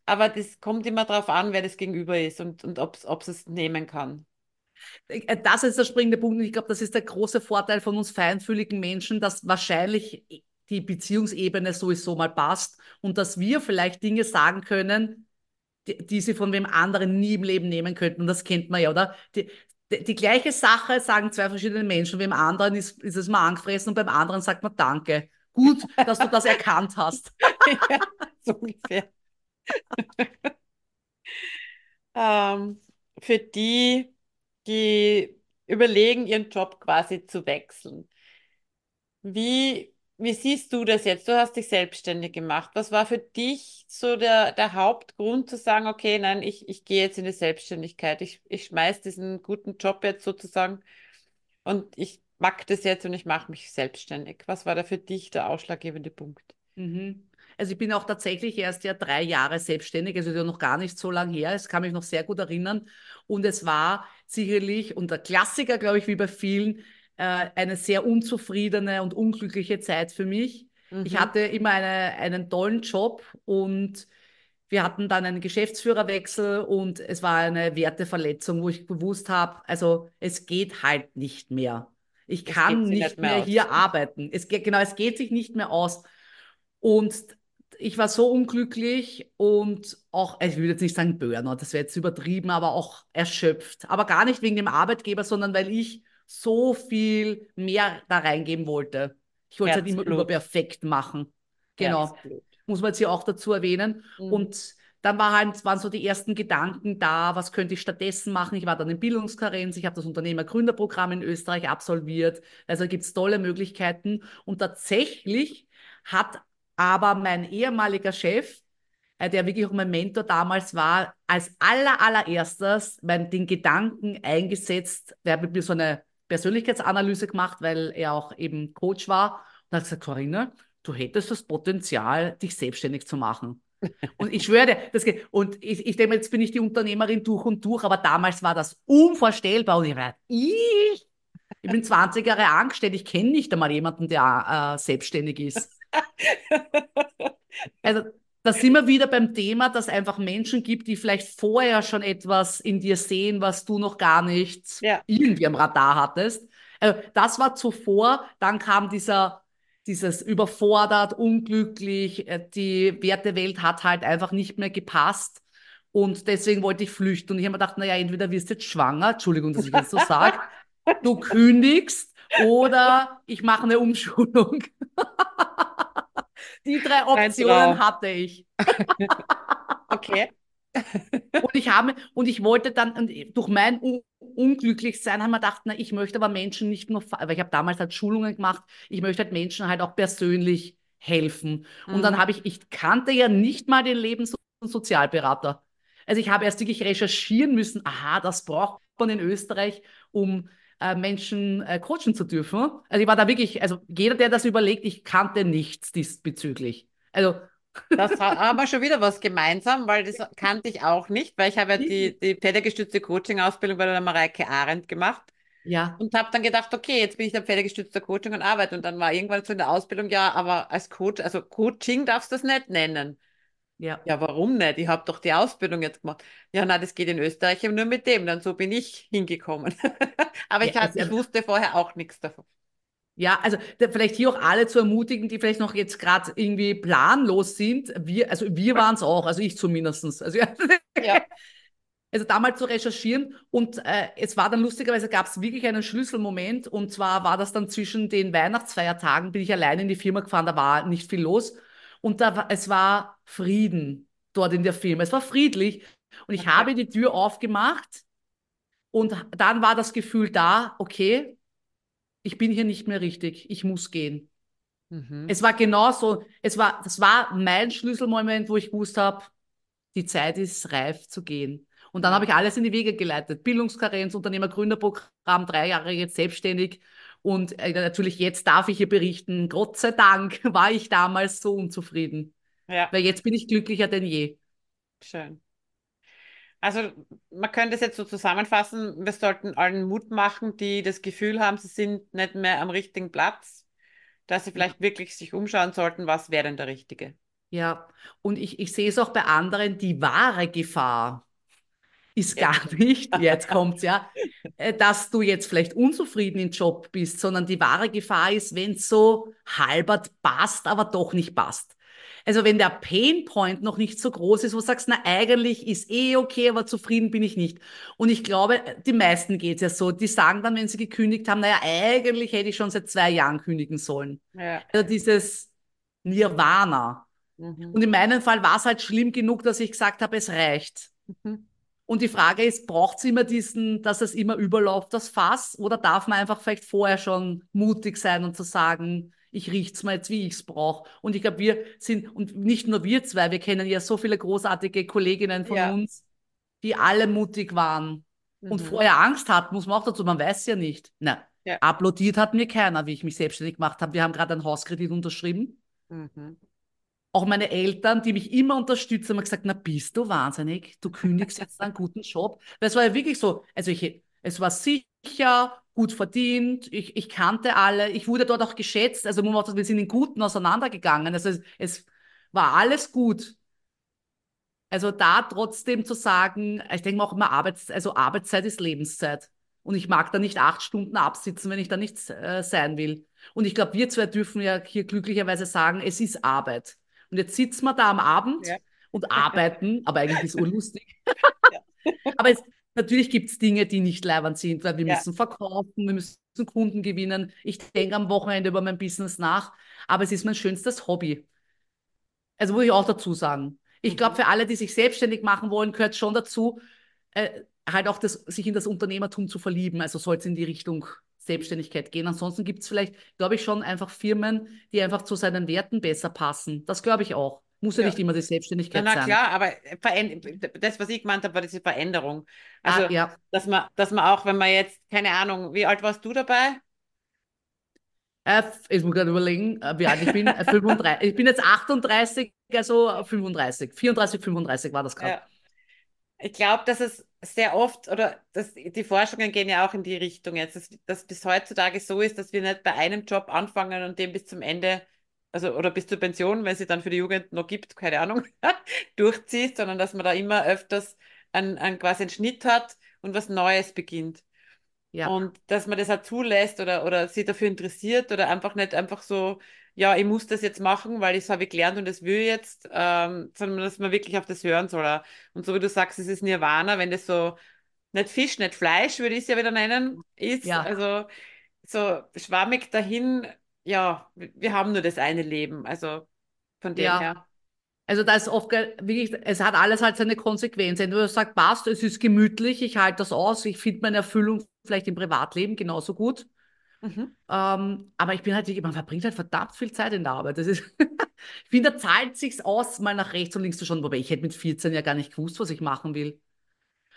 Aber das kommt immer darauf an, wer das Gegenüber ist und, und ob es es nehmen kann. Äh, Das ist der springende Punkt. Und ich glaube, das ist der große Vorteil von uns feinfühligen Menschen, dass wahrscheinlich die Beziehungsebene sowieso mal passt und dass wir vielleicht Dinge sagen können, die, die sie von wem anderen nie im Leben nehmen könnten. Und das kennt man ja, oder? Die, die, die gleiche Sache sagen zwei verschiedene Menschen. Beim anderen ist, ist es mal angefressen und beim anderen sagt man Danke. Gut, dass du das erkannt hast. ja, so ungefähr. ähm, für die, die überlegen, ihren Job quasi zu wechseln. Wie, wie siehst du das jetzt? Du hast dich selbstständig gemacht. Was war für dich so der, der Hauptgrund zu sagen, okay, nein, ich, ich gehe jetzt in die Selbstständigkeit. Ich, ich schmeiß diesen guten Job jetzt sozusagen und ich mag das jetzt und ich mache mich selbstständig. Was war da für dich der ausschlaggebende Punkt? Mhm. Also ich bin auch tatsächlich erst ja drei Jahre selbstständig, also ja noch gar nicht so lange her. Es kann mich noch sehr gut erinnern. Und es war sicherlich, und der Klassiker, glaube ich, wie bei vielen, äh, eine sehr unzufriedene und unglückliche Zeit für mich. Ich Mhm. hatte immer eine, einen tollen Job und wir hatten dann einen Geschäftsführerwechsel und es war eine Werteverletzung, wo ich gewusst habe, also es geht halt nicht mehr. Ich Es kann nicht mehr mehr hier arbeiten. Es geht, genau, es geht sich nicht mehr aus. Und ich war so unglücklich und auch, ich würde jetzt nicht sagen Burnout, das wäre jetzt übertrieben, aber auch erschöpft. Aber gar nicht wegen dem Arbeitgeber, sondern weil ich so viel mehr da reingeben wollte. Ich wollte es halt immer überperfekt machen. Genau. Herzblut. Muss man jetzt hier auch dazu erwähnen. Mhm. Und dann war halt, waren so die ersten Gedanken da, was könnte ich stattdessen machen? Ich war dann in Bildungskarenz, ich habe das Unternehmergründerprogramm in Österreich absolviert. Also gibt es tolle Möglichkeiten. Und tatsächlich hat aber mein ehemaliger Chef, äh, der wirklich auch mein Mentor damals war, als aller, allererstes mein, den Gedanken eingesetzt, der hat mit mir so eine Persönlichkeitsanalyse gemacht, weil er auch eben Coach war und hat gesagt, Corinna, du hättest das Potenzial, dich selbstständig zu machen. Und ich schwöre dir, das geht. Und ich, ich denke, jetzt bin ich die Unternehmerin durch und durch, aber damals war das unvorstellbar. Und ich war, ich, ich bin 20 Jahre angestellt, ich kenne nicht einmal jemanden, der äh, selbstständig ist. Also, da sind wir wieder beim Thema, dass es einfach Menschen gibt, die vielleicht vorher schon etwas in dir sehen, was du noch gar nicht Ja. irgendwie am Radar hattest. Also, das war zuvor, dann kam dieser, dieses überfordert, unglücklich, äh, die Wertewelt hat halt einfach nicht mehr gepasst. Und deswegen wollte ich flüchten. Und ich habe mir gedacht, naja, entweder wirst du jetzt schwanger, Entschuldigung, dass ich das so sage, du kündigst oder ich mache eine Umschulung. Die drei Optionen hatte ich. Okay. Und ich habe, und ich wollte dann, durch mein Un Unglücklichsein haben wir gedacht, na, ich möchte aber Menschen nicht nur, weil ich habe damals halt Schulungen gemacht, ich möchte halt Menschen halt auch persönlich helfen. Und dann Mhm. habe ich, ich kannte ja nicht mal den Lebens- und Sozialberater. Also ich habe erst wirklich recherchieren müssen, aha, das braucht man in Österreich, um äh, Menschen äh, coachen zu dürfen. Also ich war da wirklich, also jeder, der das überlegt, ich kannte nichts diesbezüglich. Also Das ha- haben wir schon wieder was gemeinsam, weil das kannte ich auch nicht, weil ich habe ja die, die pferdegestützte Coaching-Ausbildung bei der Mareike Arendt gemacht ja, und habe dann gedacht, okay, jetzt bin ich der pferdegestützte Coaching und arbeite. Und dann war irgendwann so in der Ausbildung, ja, aber als Coach, also Coaching darfst du das nicht nennen. Ja. Ja, warum nicht? Ich habe doch die Ausbildung jetzt gemacht. Ja, na, das geht in Österreich eben nur mit dem. Dann so bin ich hingekommen. Aber ich, Ja, also- ich wusste vorher auch nichts davon. Ja, also da, vielleicht hier auch alle zu ermutigen, die vielleicht noch jetzt gerade irgendwie planlos sind. Wir, also wir waren es auch, also ich zumindest. Also, ja, Ja. also damals zu recherchieren und äh, es war dann lustigerweise gab es wirklich einen Schlüsselmoment und zwar war das dann zwischen den Weihnachtsfeiertagen, bin ich allein in die Firma gefahren, da war nicht viel los und da war, es war Frieden dort in der Firma. Es war friedlich und ich habe die Tür aufgemacht und dann war das Gefühl da, okay, ich bin hier nicht mehr richtig, ich muss gehen. Mhm. Es war genau so, es war, das war mein Schlüsselmoment, wo ich gewusst habe, die Zeit ist reif zu gehen. Und dann habe ich alles in die Wege geleitet. Bildungskarenz, Unternehmergründerprogramm, drei Jahre jetzt selbstständig. Und äh, natürlich jetzt darf ich hier berichten, Gott sei Dank war ich damals so unzufrieden. Ja. Weil jetzt bin ich glücklicher denn je. Schön. Also man könnte es jetzt so zusammenfassen, wir sollten allen Mut machen, die das Gefühl haben, sie sind nicht mehr am richtigen Platz, dass sie vielleicht wirklich sich umschauen sollten, was wäre denn der richtige? Ja, und ich, ich sehe es auch bei anderen, die wahre Gefahr ist gar nicht, jetzt kommt's ja, äh, dass du jetzt vielleicht unzufrieden im Job bist, sondern die wahre Gefahr ist, wenn es so halbert passt, aber doch nicht passt. Also wenn der Painpoint noch nicht so groß ist, wo du sagst, na eigentlich ist eh okay, aber zufrieden bin ich nicht. Und ich glaube, die meisten geht es ja so, die sagen dann, wenn sie gekündigt haben, naja, eigentlich hätte ich schon seit zwei Jahren kündigen sollen. Ja. Also dieses Nirvana. Mhm. Und in meinem Fall war es halt schlimm genug, dass ich gesagt habe, es reicht. Mhm. Und die Frage ist, braucht es immer diesen, dass es immer überläuft, das Fass, oder darf man einfach vielleicht vorher schon mutig sein und zu sagen, ich riecht's mal jetzt, wie ich's brauche. Und ich glaube, wir sind, und nicht nur wir zwei, wir kennen ja so viele großartige Kolleginnen von Ja. uns, die alle mutig waren und Mhm. vorher Angst hatten, muss man auch dazu, man weiß ja nicht. Na, Ja. applaudiert hat mir keiner, wie ich mich selbstständig gemacht habe. Wir haben gerade einen Hauskredit unterschrieben Mhm. Auch meine Eltern, die mich immer unterstützen, haben gesagt, na bist du wahnsinnig, du kündigst jetzt einen guten Job. Weil es war ja wirklich so, also ich, es war sicher, gut verdient, ich, ich kannte alle, ich wurde dort auch geschätzt, also man das, wir sind in Guten auseinandergegangen, also es, es war alles gut. Also da trotzdem zu sagen, ich denke mal auch immer, Arbeits, also Arbeitszeit ist Lebenszeit. Und ich mag da nicht acht Stunden absitzen, wenn ich da nicht äh, sein will. Und ich glaube, wir zwei dürfen ja hier glücklicherweise sagen, es ist Arbeit. Und jetzt sitzen wir da am Abend Ja. und arbeiten, aber eigentlich ist es urlustig. Ja. aber es, natürlich gibt es Dinge, die nicht leibend sind, weil wir Ja. müssen verkaufen, wir müssen Kunden gewinnen. Ich denke am Wochenende über mein Business nach, aber es ist mein schönstes Hobby. Also muss ich auch dazu sagen. Ich glaube, Mhm. für alle, die sich selbstständig machen wollen, gehört schon dazu, äh, halt auch das, sich in das Unternehmertum zu verlieben. Also soll es in die Richtung Selbstständigkeit gehen. Ansonsten gibt es vielleicht, glaube ich, schon einfach Firmen, die einfach zu seinen Werten besser passen. Das glaube ich auch. Muss ja, Ja. nicht immer die Na, Selbstständigkeit na sein. klar, aber das, was ich gemeint habe, war diese Veränderung. Also, Ah, ja. dass man, dass man auch, wenn man jetzt, keine Ahnung, wie alt warst du dabei? Äh, ich muss gerade überlegen, äh, wie alt ich bin. Äh, 35. Ich bin jetzt 38, also äh, 35. 34, 35 war das gerade. Ja. Ich glaube, dass es sehr oft, oder dass die Forschungen gehen ja auch in die Richtung jetzt, dass, dass bis heutzutage so ist, dass wir nicht bei einem Job anfangen und den bis zum Ende, also oder bis zur Pension, wenn sie dann für die Jugend noch gibt, keine Ahnung, durchzieht, sondern dass man da immer öfters einen, einen quasi einen Schnitt hat und was Neues beginnt. Ja. Und dass man das auch zulässt oder, oder sich dafür interessiert oder einfach nicht einfach so, ja, ich muss das jetzt machen, weil ich das habe ich gelernt und das will ich jetzt, ähm, sondern dass man wirklich auf das hören soll. Und so wie du sagst, es ist Nirvana, wenn das so nicht Fisch, nicht Fleisch, würde ich es ja wieder nennen, ist. Ja. Also so schwammig dahin, ja, wir haben nur das eine Leben. Also von dem Ja. her. Also da ist oft wirklich, es hat alles halt seine Konsequenz. Entweder du sagst, passt, es ist gemütlich, ich halte das aus, ich finde meine Erfüllung vielleicht im Privatleben genauso gut. Mhm. Ähm, aber ich bin halt, man verbringt halt verdammt viel Zeit in der Arbeit. Das ist, ich finde, da zahlt sich's aus, mal nach rechts und links zu schauen. Wobei ich hätte mit 14 ja gar nicht gewusst, was ich machen will.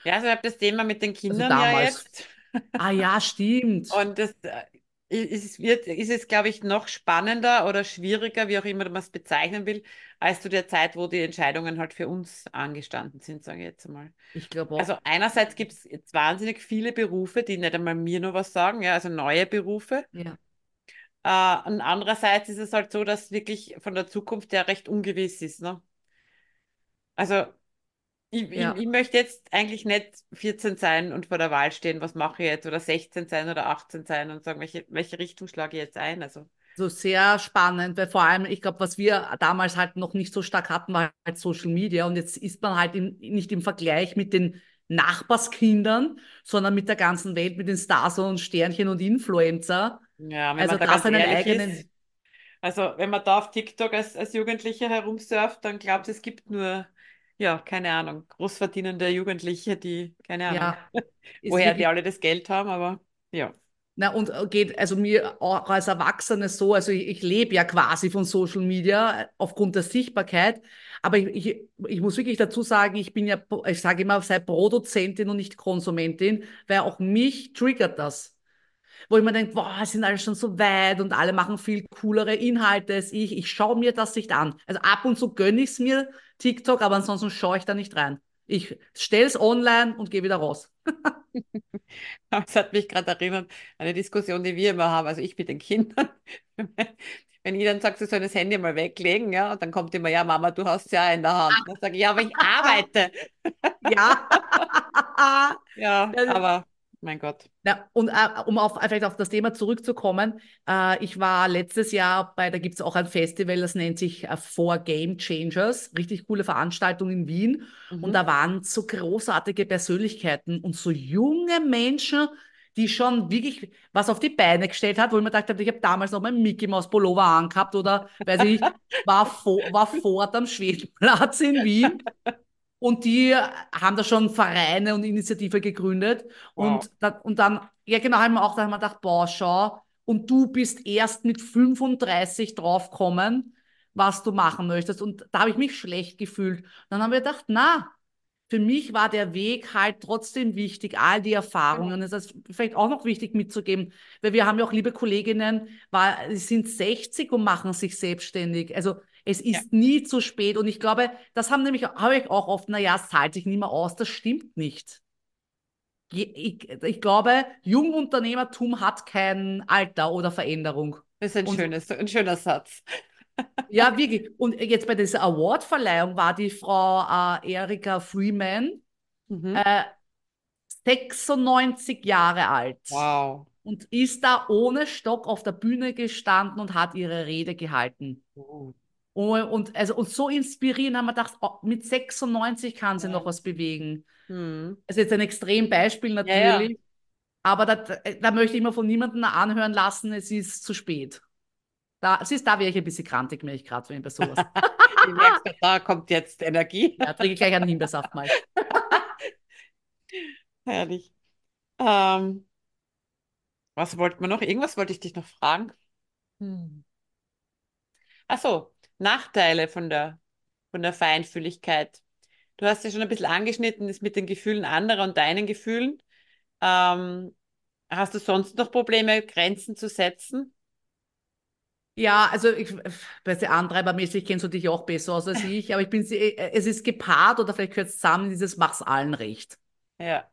Ja, also ich habe das Thema mit den Kindern ja Also damals. jetzt. Ah ja, stimmt. Und das äh, ist, wird, ist es, glaube ich, noch spannender oder schwieriger, wie auch immer man es bezeichnen will, als zu der Zeit, wo die Entscheidungen halt für uns angestanden sind, sage ich jetzt einmal. Ich glaube auch. Also einerseits gibt es jetzt wahnsinnig viele Berufe, die nicht einmal mir nur was sagen, ja, also neue Berufe. ja. Äh, und andererseits ist es halt so, dass wirklich von der Zukunft her recht ungewiss ist, ne? Also ich, Ja. ich, ich möchte jetzt eigentlich nicht 14 sein und vor der Wahl stehen, was mache ich jetzt, oder 16 sein oder 18 sein und sagen, welche, welche Richtung schlage ich jetzt ein? Also, So sehr spannend, weil vor allem, ich glaube, was wir damals halt noch nicht so stark hatten, war halt Social Media. Und jetzt ist man halt im, nicht im Vergleich mit den Nachbarskindern, sondern mit der ganzen Welt, mit den Stars und Sternchen und Influencer. ja, wenn Also man da da ganz seinen ehrlich eigenen- ist, also wenn man da auf TikTok als, als Jugendlicher herumsurft, dann glaubt es gibt nur, ja, keine Ahnung, großverdienende Jugendliche, die, keine Ahnung, Ja, woher die alle das Geld haben, aber ja. Na, und geht, also mir auch als Erwachsene so, also ich, ich lebe ja quasi von Social Media äh, aufgrund der Sichtbarkeit, aber ich, ich, ich muss wirklich dazu sagen, ich bin ja, ich sage immer, sei Produzentin und nicht Konsumentin, weil auch mich triggert das. Wo ich mir denke, boah, sind alle schon so weit und alle machen viel coolere Inhalte als ich. Ich schaue mir das nicht an. Also ab und zu gönne ich es mir, TikTok, aber ansonsten schaue ich da nicht rein. Ich stelle es online und gehe wieder raus. Es hat mich gerade erinnert an eine Diskussion, die wir immer haben, also ich mit den Kindern. Wenn ich dann sage, sie sollen das Handy mal weglegen, ja, und dann kommt immer, ja, Mama, du hast es ja in der Hand. Dann sage ich, ja, aber ich arbeite. Ja. Ja, das- aber mein Gott. Ja, und äh, um auf, vielleicht auf das Thema zurückzukommen, äh, ich war letztes Jahr bei, da gibt es auch ein Festival, das nennt sich äh, Four Game Changers, richtig coole Veranstaltung in Wien. Mhm. Und da waren so großartige Persönlichkeiten und so junge Menschen, die schon wirklich was auf die Beine gestellt hat, wo ich mir gedacht habe, ich habe damals noch mein Mickey Mouse Pullover angehabt oder weiß ich, war, vor, war fort am Schwedenplatz in Wien. Und die haben da schon Vereine und Initiative gegründet. Wow. Und, da, und dann, ja genau, haben wir auch, da haben wir gedacht, boah, schau, und du bist erst mit 35 draufgekommen, was du machen möchtest. Und da habe ich mich schlecht gefühlt. Dann haben wir gedacht, na, für mich war der Weg halt trotzdem wichtig, all die Erfahrungen. Das ist vielleicht auch noch wichtig mitzugeben, weil wir haben ja auch liebe Kolleginnen, war, sie sind 60 und machen sich selbstständig. Also es ist nie zu spät. Und ich glaube, das haben nämlich, habe ich auch oft, naja, es zahlt sich nicht mehr aus. Das stimmt nicht. Ich, ich glaube, Jungunternehmertum hat kein Alter oder Veränderung. Das ist ein, Und- schönes, ein schöner Satz. Ja, wirklich. Und jetzt bei dieser Awardverleihung war die Frau äh, Erika Freeman Mhm. äh, 96 Jahre alt Wow. und ist da ohne Stock auf der Bühne gestanden und hat ihre Rede gehalten. Oh. Und, also, und so inspirieren haben wir gedacht, oh, mit 96 kann sie Ja. noch was bewegen. Hm. Das ist jetzt ein Extrembeispiel Ja, ja. natürlich, aber da, da möchte ich mir von niemandem anhören lassen, es ist zu spät. Da, siehst, da wäre ich ein bisschen krantig, merke ich gerade, wenn ich bei sowas. Ich merke, da kommt jetzt Energie. ja, trinke ich gleich einen Himbeersaft mal. Herrlich. Ähm, was wollte man noch? Irgendwas wollte ich dich noch fragen. Hm. Ach so, Nachteile von der, von der Feinfühligkeit. Du hast ja schon ein bisschen angeschnitten, das mit den Gefühlen anderer und deinen Gefühlen. Ähm, hast du sonst noch Probleme, Grenzen zu setzen? Ja, also ich weiß ja, antreibermäßig kennst du dich auch besser aus als ich, aber ich bin, sie- es ist gepaart oder vielleicht gehört es zusammen, dieses mach's allen recht. Ja,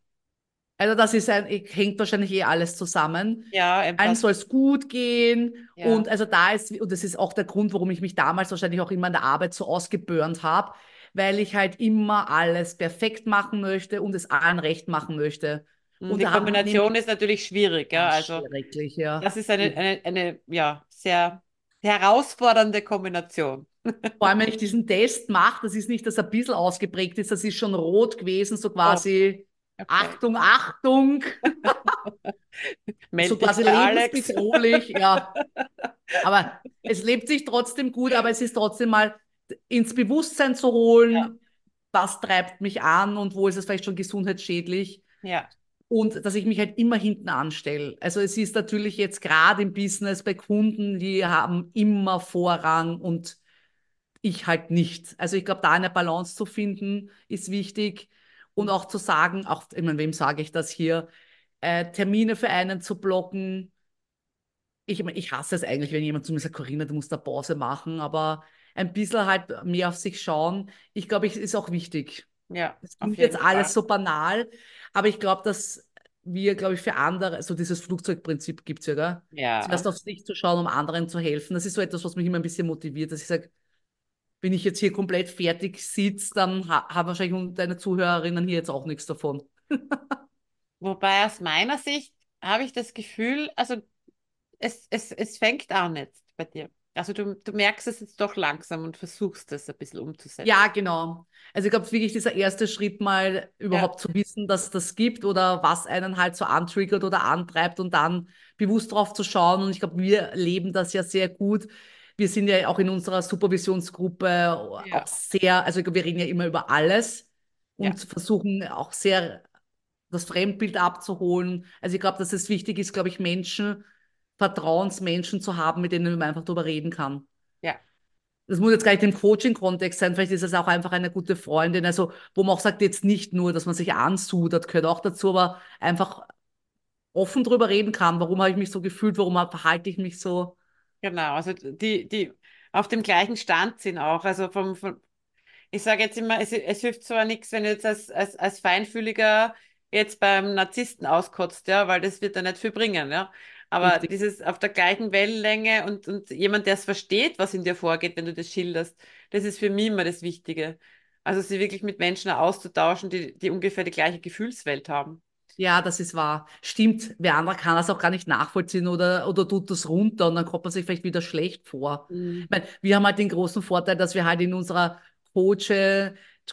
Also das ist ein, hängt wahrscheinlich eh alles zusammen. ja, Empath soll es gut gehen Ja. und also da ist, und das ist auch der Grund, warum ich mich damals wahrscheinlich auch immer in der Arbeit so ausgeburnt habe, weil ich halt immer alles perfekt machen möchte und es allen recht machen möchte. Und Und die Kombination ist natürlich schwierig, ja. Also schrecklich, ja. das ist eine, eine, eine ja, sehr herausfordernde Kombination. Vor allem, wenn ich diesen Test mache, das ist nicht, dass er ein bisschen ausgeprägt ist, das ist schon rot gewesen, so quasi, Okay. Achtung, Achtung, so quasi lebensbedrohlich, ja. Aber es lebt sich trotzdem gut, aber es ist trotzdem mal ins Bewusstsein zu holen, Ja. was treibt mich an und wo ist es vielleicht schon gesundheitsschädlich Ja, und dass ich mich halt immer hinten anstelle. Also es ist natürlich jetzt gerade im Business bei Kunden, die haben immer Vorrang und ich halt nicht. Also ich glaube, da eine Balance zu finden, ist wichtig und auch zu sagen, auch, ich meine, wem sage ich das hier, äh, Termine für einen zu blocken. Ich, ich hasse es eigentlich, wenn jemand zu mir sagt, Corinna, du musst da Pause machen, aber ein bisschen halt mehr auf sich schauen. Ich glaube, es ist auch wichtig. ja, Das auf klingt jetzt alles Fall. so banal, aber ich glaube, dass wir, glaube ich, für andere, so dieses Flugzeugprinzip gibt es ja, gell? Ja, Zuerst auf sich zu schauen, um anderen zu helfen. Das ist so etwas, was mich immer ein bisschen motiviert, dass ich sage, wenn ich jetzt hier komplett fertig sitze, dann ha haben wahrscheinlich deine Zuhörerinnen hier jetzt auch nichts davon. wobei aus meiner Sicht habe ich das Gefühl, also es, es, es fängt an jetzt bei dir. Also du, du merkst es jetzt doch langsam und versuchst es ein bisschen umzusetzen. Ja, genau. Also ich glaube, wirklich dieser erste Schritt mal überhaupt zu wissen, dass es das gibt oder was einen halt so antriggert oder antreibt und dann bewusst drauf zu schauen. Und ich glaube, wir leben das ja sehr gut. Wir sind ja auch in unserer Supervisionsgruppe auch sehr, also ich glaube, wir reden ja immer über alles und Ja. versuchen auch sehr das Fremdbild abzuholen. Also ich glaube, dass es wichtig ist, glaube ich, Menschen, Vertrauensmenschen zu haben, mit denen man einfach drüber reden kann. Ja. Das muss jetzt gar nicht im Coaching-Kontext sein, vielleicht ist es auch einfach eine gute Freundin, also wo man auch sagt, jetzt nicht nur, dass man sich ansudert, gehört auch dazu, aber einfach offen drüber reden kann. Warum habe ich mich so gefühlt, warum verhalte ich mich so? Genau, also die, die auf dem gleichen Stand sind auch. Also vom, vom ich sage jetzt immer, es, es hilft zwar nichts, wenn du jetzt als, als, als Feinfühliger jetzt beim Narzissten auskotzt, ja, weil das wird er nicht viel bringen, ja. Aber Richtig. dieses auf der gleichen Wellenlänge und, und jemand, der es versteht, was in dir vorgeht, wenn du das schilderst, das ist für mich immer das Wichtige. Also sie wirklich mit Menschen auszutauschen, die, die ungefähr die gleiche Gefühlswelt haben. Ja, das ist wahr. Stimmt, wer andere kann das auch gar nicht nachvollziehen oder, oder tut das runter und dann kommt man sich vielleicht wieder schlecht vor. Ich meine, wir haben halt den großen Vorteil, dass wir halt in unserer Coach,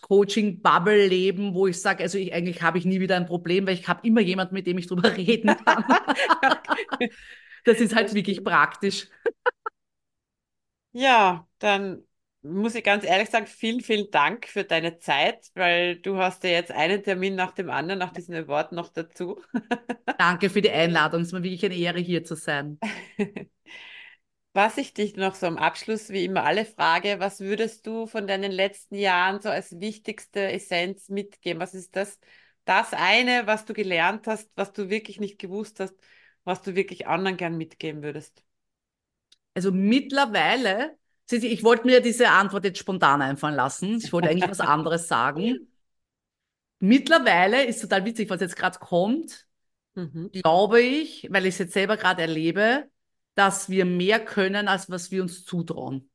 Coaching-Bubble leben, wo ich sage, also ich, eigentlich habe ich nie wieder ein Problem, weil ich habe immer jemanden, mit dem ich drüber reden kann. das ist halt wirklich praktisch. Ja, dann muss ich ganz ehrlich sagen, vielen, vielen Dank für deine Zeit, weil du hast ja jetzt einen Termin nach dem anderen, nach diesen Worten noch dazu. Danke für die Einladung. Es ist mir wirklich eine Ehre, hier zu sein. Was ich dich noch so am Abschluss wie immer alle frage, was würdest du von deinen letzten Jahren so als wichtigste Essenz mitgeben? Was ist das, das eine, was du gelernt hast, was du wirklich nicht gewusst hast, was du wirklich anderen gern mitgeben würdest? Also mittlerweile, ich wollte mir diese Antwort jetzt spontan einfallen lassen. Ich wollte eigentlich was anderes sagen. Mittlerweile ist total witzig, was jetzt gerade kommt. Mhm. glaube ich, weil ich es jetzt selber gerade erlebe, dass wir mehr können, als was wir uns zutrauen.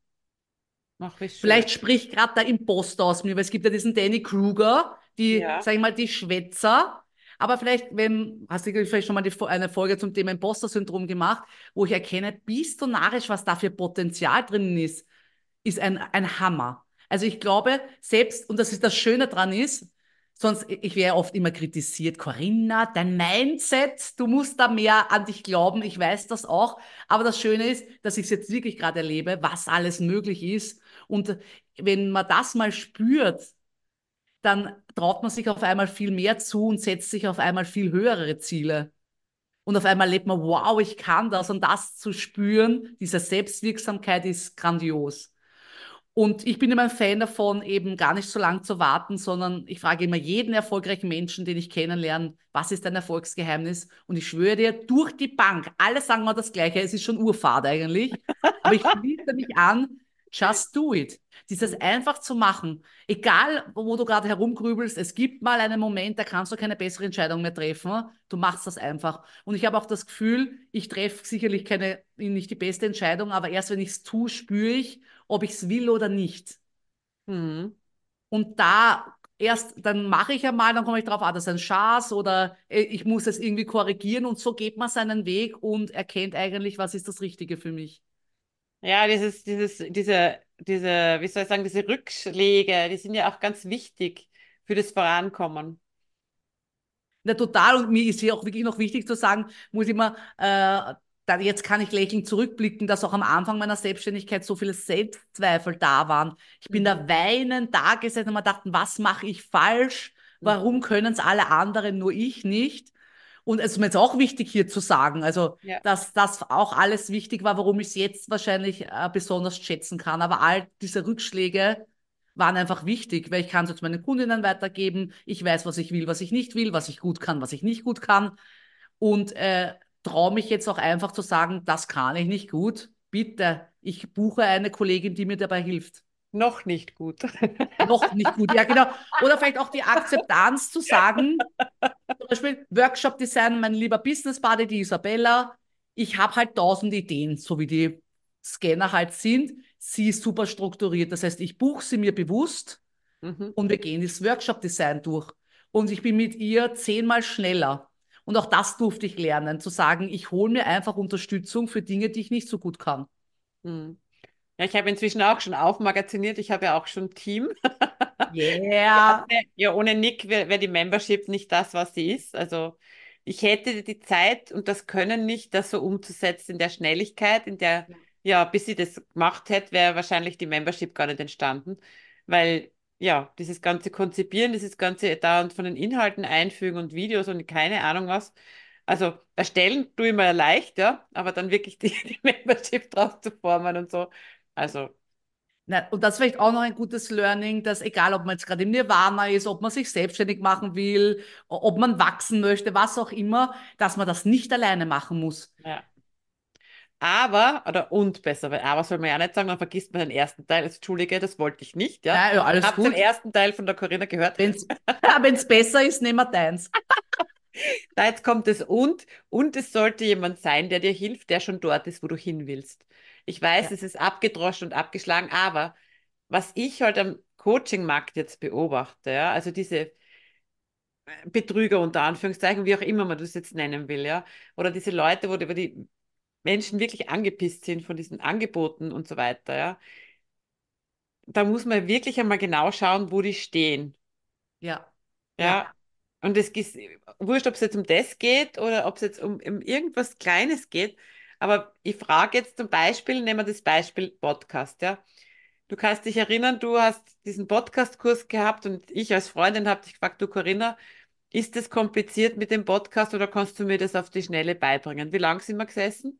Ach. Vielleicht spricht gerade der Imposter aus mir, weil es gibt ja diesen Danny Kruger, die, Ja. sag ich mal, die Schwätzer. Aber vielleicht, wenn, hast du vielleicht schon mal die, eine Folge zum Thema Imposter-Syndrom gemacht, wo ich erkenne, bist du narrisch, was da für Potenzial drinnen ist. ist ein, ein Hammer. Also ich glaube, selbst, und das ist das Schöne dran ist, sonst, ich wäre oft immer kritisiert, Corinna, dein Mindset, du musst da mehr an dich glauben, ich weiß das auch. Aber das Schöne ist, dass ich es jetzt wirklich gerade erlebe, was alles möglich ist. Und wenn man das mal spürt, dann traut man sich auf einmal viel mehr zu und setzt sich auf einmal viel höhere Ziele. Und auf einmal lebt man, wow, ich kann das. Und das zu spüren, diese Selbstwirksamkeit ist grandios. Und ich bin immer ein Fan davon, eben gar nicht so lang zu warten, sondern ich frage immer jeden erfolgreichen Menschen, den ich kennenlerne, was ist dein Erfolgsgeheimnis? Und ich schwöre dir, durch die Bank, alle sagen mal das Gleiche, es ist schon Urfahrt eigentlich, aber ich schließe mich an, just do it. Dieses einfach zu machen, egal wo du gerade herumgrübelst, es gibt mal einen Moment, da kannst du keine bessere Entscheidung mehr treffen. Du machst das einfach. Und ich habe auch das Gefühl, ich treffe sicherlich keine, nicht die beste Entscheidung, aber erst wenn ich es tue, spüre ich, ob ich es will oder nicht. Mhm. Und da erst, dann mache ich einmal, dann komme ich drauf, ah, das ist ein Schaß oder äh, ich muss es irgendwie korrigieren und so geht man seinen Weg und erkennt eigentlich, was ist das Richtige für mich. Ja, dieses, dieses, diese, diese, wie soll ich sagen, diese Rückschläge, die sind ja auch ganz wichtig für das Vorankommen. Ja, total. Und mir ist hier auch wirklich noch wichtig zu sagen, muss ich mal, äh, da, jetzt kann ich lächelnd zurückblicken, dass auch am Anfang meiner Selbstständigkeit so viele Selbstzweifel da waren. Ich bin da weinend da gesessen und mir dachten, was mache ich falsch? Warum können es alle anderen, nur ich nicht? Und es ist mir jetzt auch wichtig hier zu sagen, also Ja. dass das auch alles wichtig war, warum ich es jetzt wahrscheinlich äh, besonders schätzen kann. Aber all diese Rückschläge waren einfach wichtig, weil ich kann es jetzt meinen Kundinnen weitergeben. Ich weiß, was ich will, was ich nicht will, was ich gut kann, was ich nicht gut kann. Und äh, traue mich jetzt auch einfach zu sagen, das kann ich nicht gut. Bitte, ich buche eine Kollegin, die mir dabei hilft. Noch nicht gut. Noch nicht gut, ja genau. Oder vielleicht auch die Akzeptanz zu sagen, zum Beispiel Workshop Design, mein lieber Business Buddy, die Isabella. Ich habe halt tausend Ideen, so wie die Scanner halt sind. Sie ist super strukturiert. Das heißt, ich buche sie mir bewusst Mhm. und wir gehen das Workshop Design durch. Und ich bin mit ihr zehnmal schneller. Und auch das durfte ich lernen, zu sagen, ich hole mir einfach Unterstützung für Dinge, die ich nicht so gut kann. Mhm. Ja, ich habe inzwischen auch schon aufmagaziniert. Ich habe ja auch schon ein Team. Yeah. Ja, ohne Nick wäre wär die Membership nicht das, was sie ist. Also ich hätte die Zeit und das Können nicht, das so umzusetzen in der Schnelligkeit, in der, ja, bis sie das gemacht hätte, wäre wahrscheinlich die Membership gar nicht entstanden. Weil, ja, dieses ganze Konzipieren, dieses ganze da und von den Inhalten einfügen und Videos und keine Ahnung was. Also erstellen tue ich mir leicht, ja, aber dann wirklich die, die Membership drauf zu formen und so. Also, Na, und das ist vielleicht auch noch ein gutes Learning, dass egal, ob man jetzt gerade im Nirvana ist, ob man sich selbstständig machen will, ob man wachsen möchte, was auch immer, dass man das nicht alleine machen muss. ja. Aber, oder und besser, weil aber soll man ja nicht sagen, dann vergisst man den ersten Teil. Also, Entschuldige, das wollte ich nicht, ja. Ja, ja, alles Habt gut. den ersten Teil von der Corinna gehört? Wenn es besser ist, nehmen wir deins. Da jetzt kommt das und. Und es sollte jemand sein, der dir hilft, der schon dort ist, wo du hin willst. Ich weiß, Ja. es ist abgedroschen und abgeschlagen, aber was ich halt am Coaching-Markt jetzt beobachte, ja, also diese Betrüger unter Anführungszeichen, wie auch immer man das jetzt nennen will, ja, oder diese Leute, wo die, wo die Menschen wirklich angepisst sind von diesen Angeboten und so weiter, ja, da muss man wirklich einmal genau schauen, wo die stehen. Ja. Ja. Und es ist wurscht, ob es jetzt um das geht oder ob es jetzt um, um irgendwas Kleines geht. Aber ich frage jetzt zum Beispiel, nehmen wir das Beispiel Podcast, ja. Du kannst dich erinnern, du hast diesen Podcast-Kurs gehabt und ich als Freundin habe dich gefragt, du Corinna, ist das kompliziert mit dem Podcast oder kannst du mir das auf die Schnelle beibringen? Wie lange sind wir gesessen?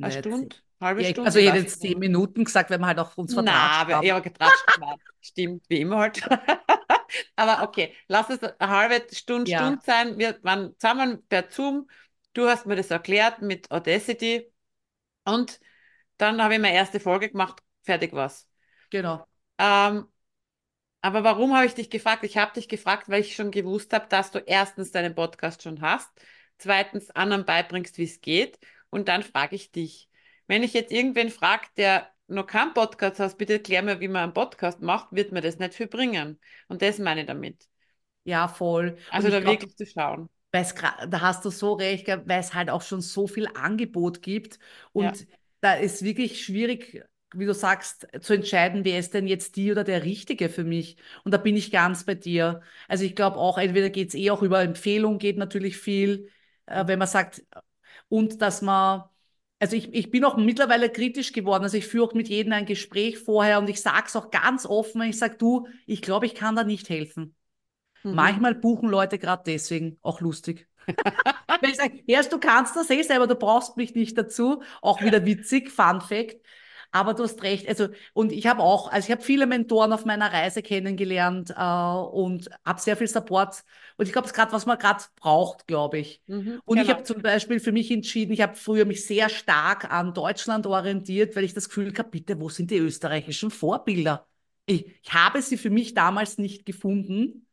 Eine Nicht. Stunde? Halbe Ja, Stunde? also ich hätte jetzt zehn Minuten gesagt, wenn wir halt auch uns na, vertragen aber, haben. ja, getratscht. nein, Stimmt, wie immer halt. Aber okay, lass es eine halbe Stunde, Ja. Stunde sein. Wir waren zusammen per Zoom. Du hast mir das erklärt mit Audacity. Und dann habe ich meine erste Folge gemacht. Fertig war's. Genau. Ähm, aber warum habe ich dich gefragt? Ich habe dich gefragt, weil ich schon gewusst habe, dass du erstens deinen Podcast schon hast, zweitens anderen beibringst, wie es geht. Und dann frage ich dich. Wenn ich jetzt irgendwen frage, der noch keinen Podcast hat, bitte erklär mir, wie man einen Podcast macht, wird mir das nicht viel bringen. Und das meine ich damit. Ja, voll. Also da glaub, wirklich zu schauen. Weil's da hast du so recht, weil es halt auch schon so viel Angebot gibt. Ja. Und da ist wirklich schwierig, wie du sagst, zu entscheiden, wer ist denn jetzt die oder der Richtige für mich. Und da bin ich ganz bei dir. Also ich glaube auch, entweder geht es eh auch über Empfehlung, geht natürlich viel, äh, wenn man sagt, und dass man, also ich, ich bin auch mittlerweile kritisch geworden. Also ich führe auch mit jedem ein Gespräch vorher und ich sage es auch ganz offen, wenn ich sage, du, ich glaube, ich kann da nicht helfen. Mhm. Manchmal buchen Leute gerade deswegen, auch lustig. Wenn ich sage, erst du kannst das eh selber, du brauchst mich nicht dazu. Auch wieder witzig, Fun Fact. Aber du hast recht. Also, und ich habe auch, also ich habe viele Mentoren auf meiner Reise kennengelernt äh, und habe sehr viel Support. Und ich glaube, es ist gerade, was man gerade braucht, glaube ich. Mhm, und genau. ich habe zum Beispiel für mich entschieden, ich habe früher mich sehr stark an Deutschland orientiert, weil ich das Gefühl habe, bitte, wo sind die österreichischen Vorbilder? Ich, ich habe sie für mich damals nicht gefunden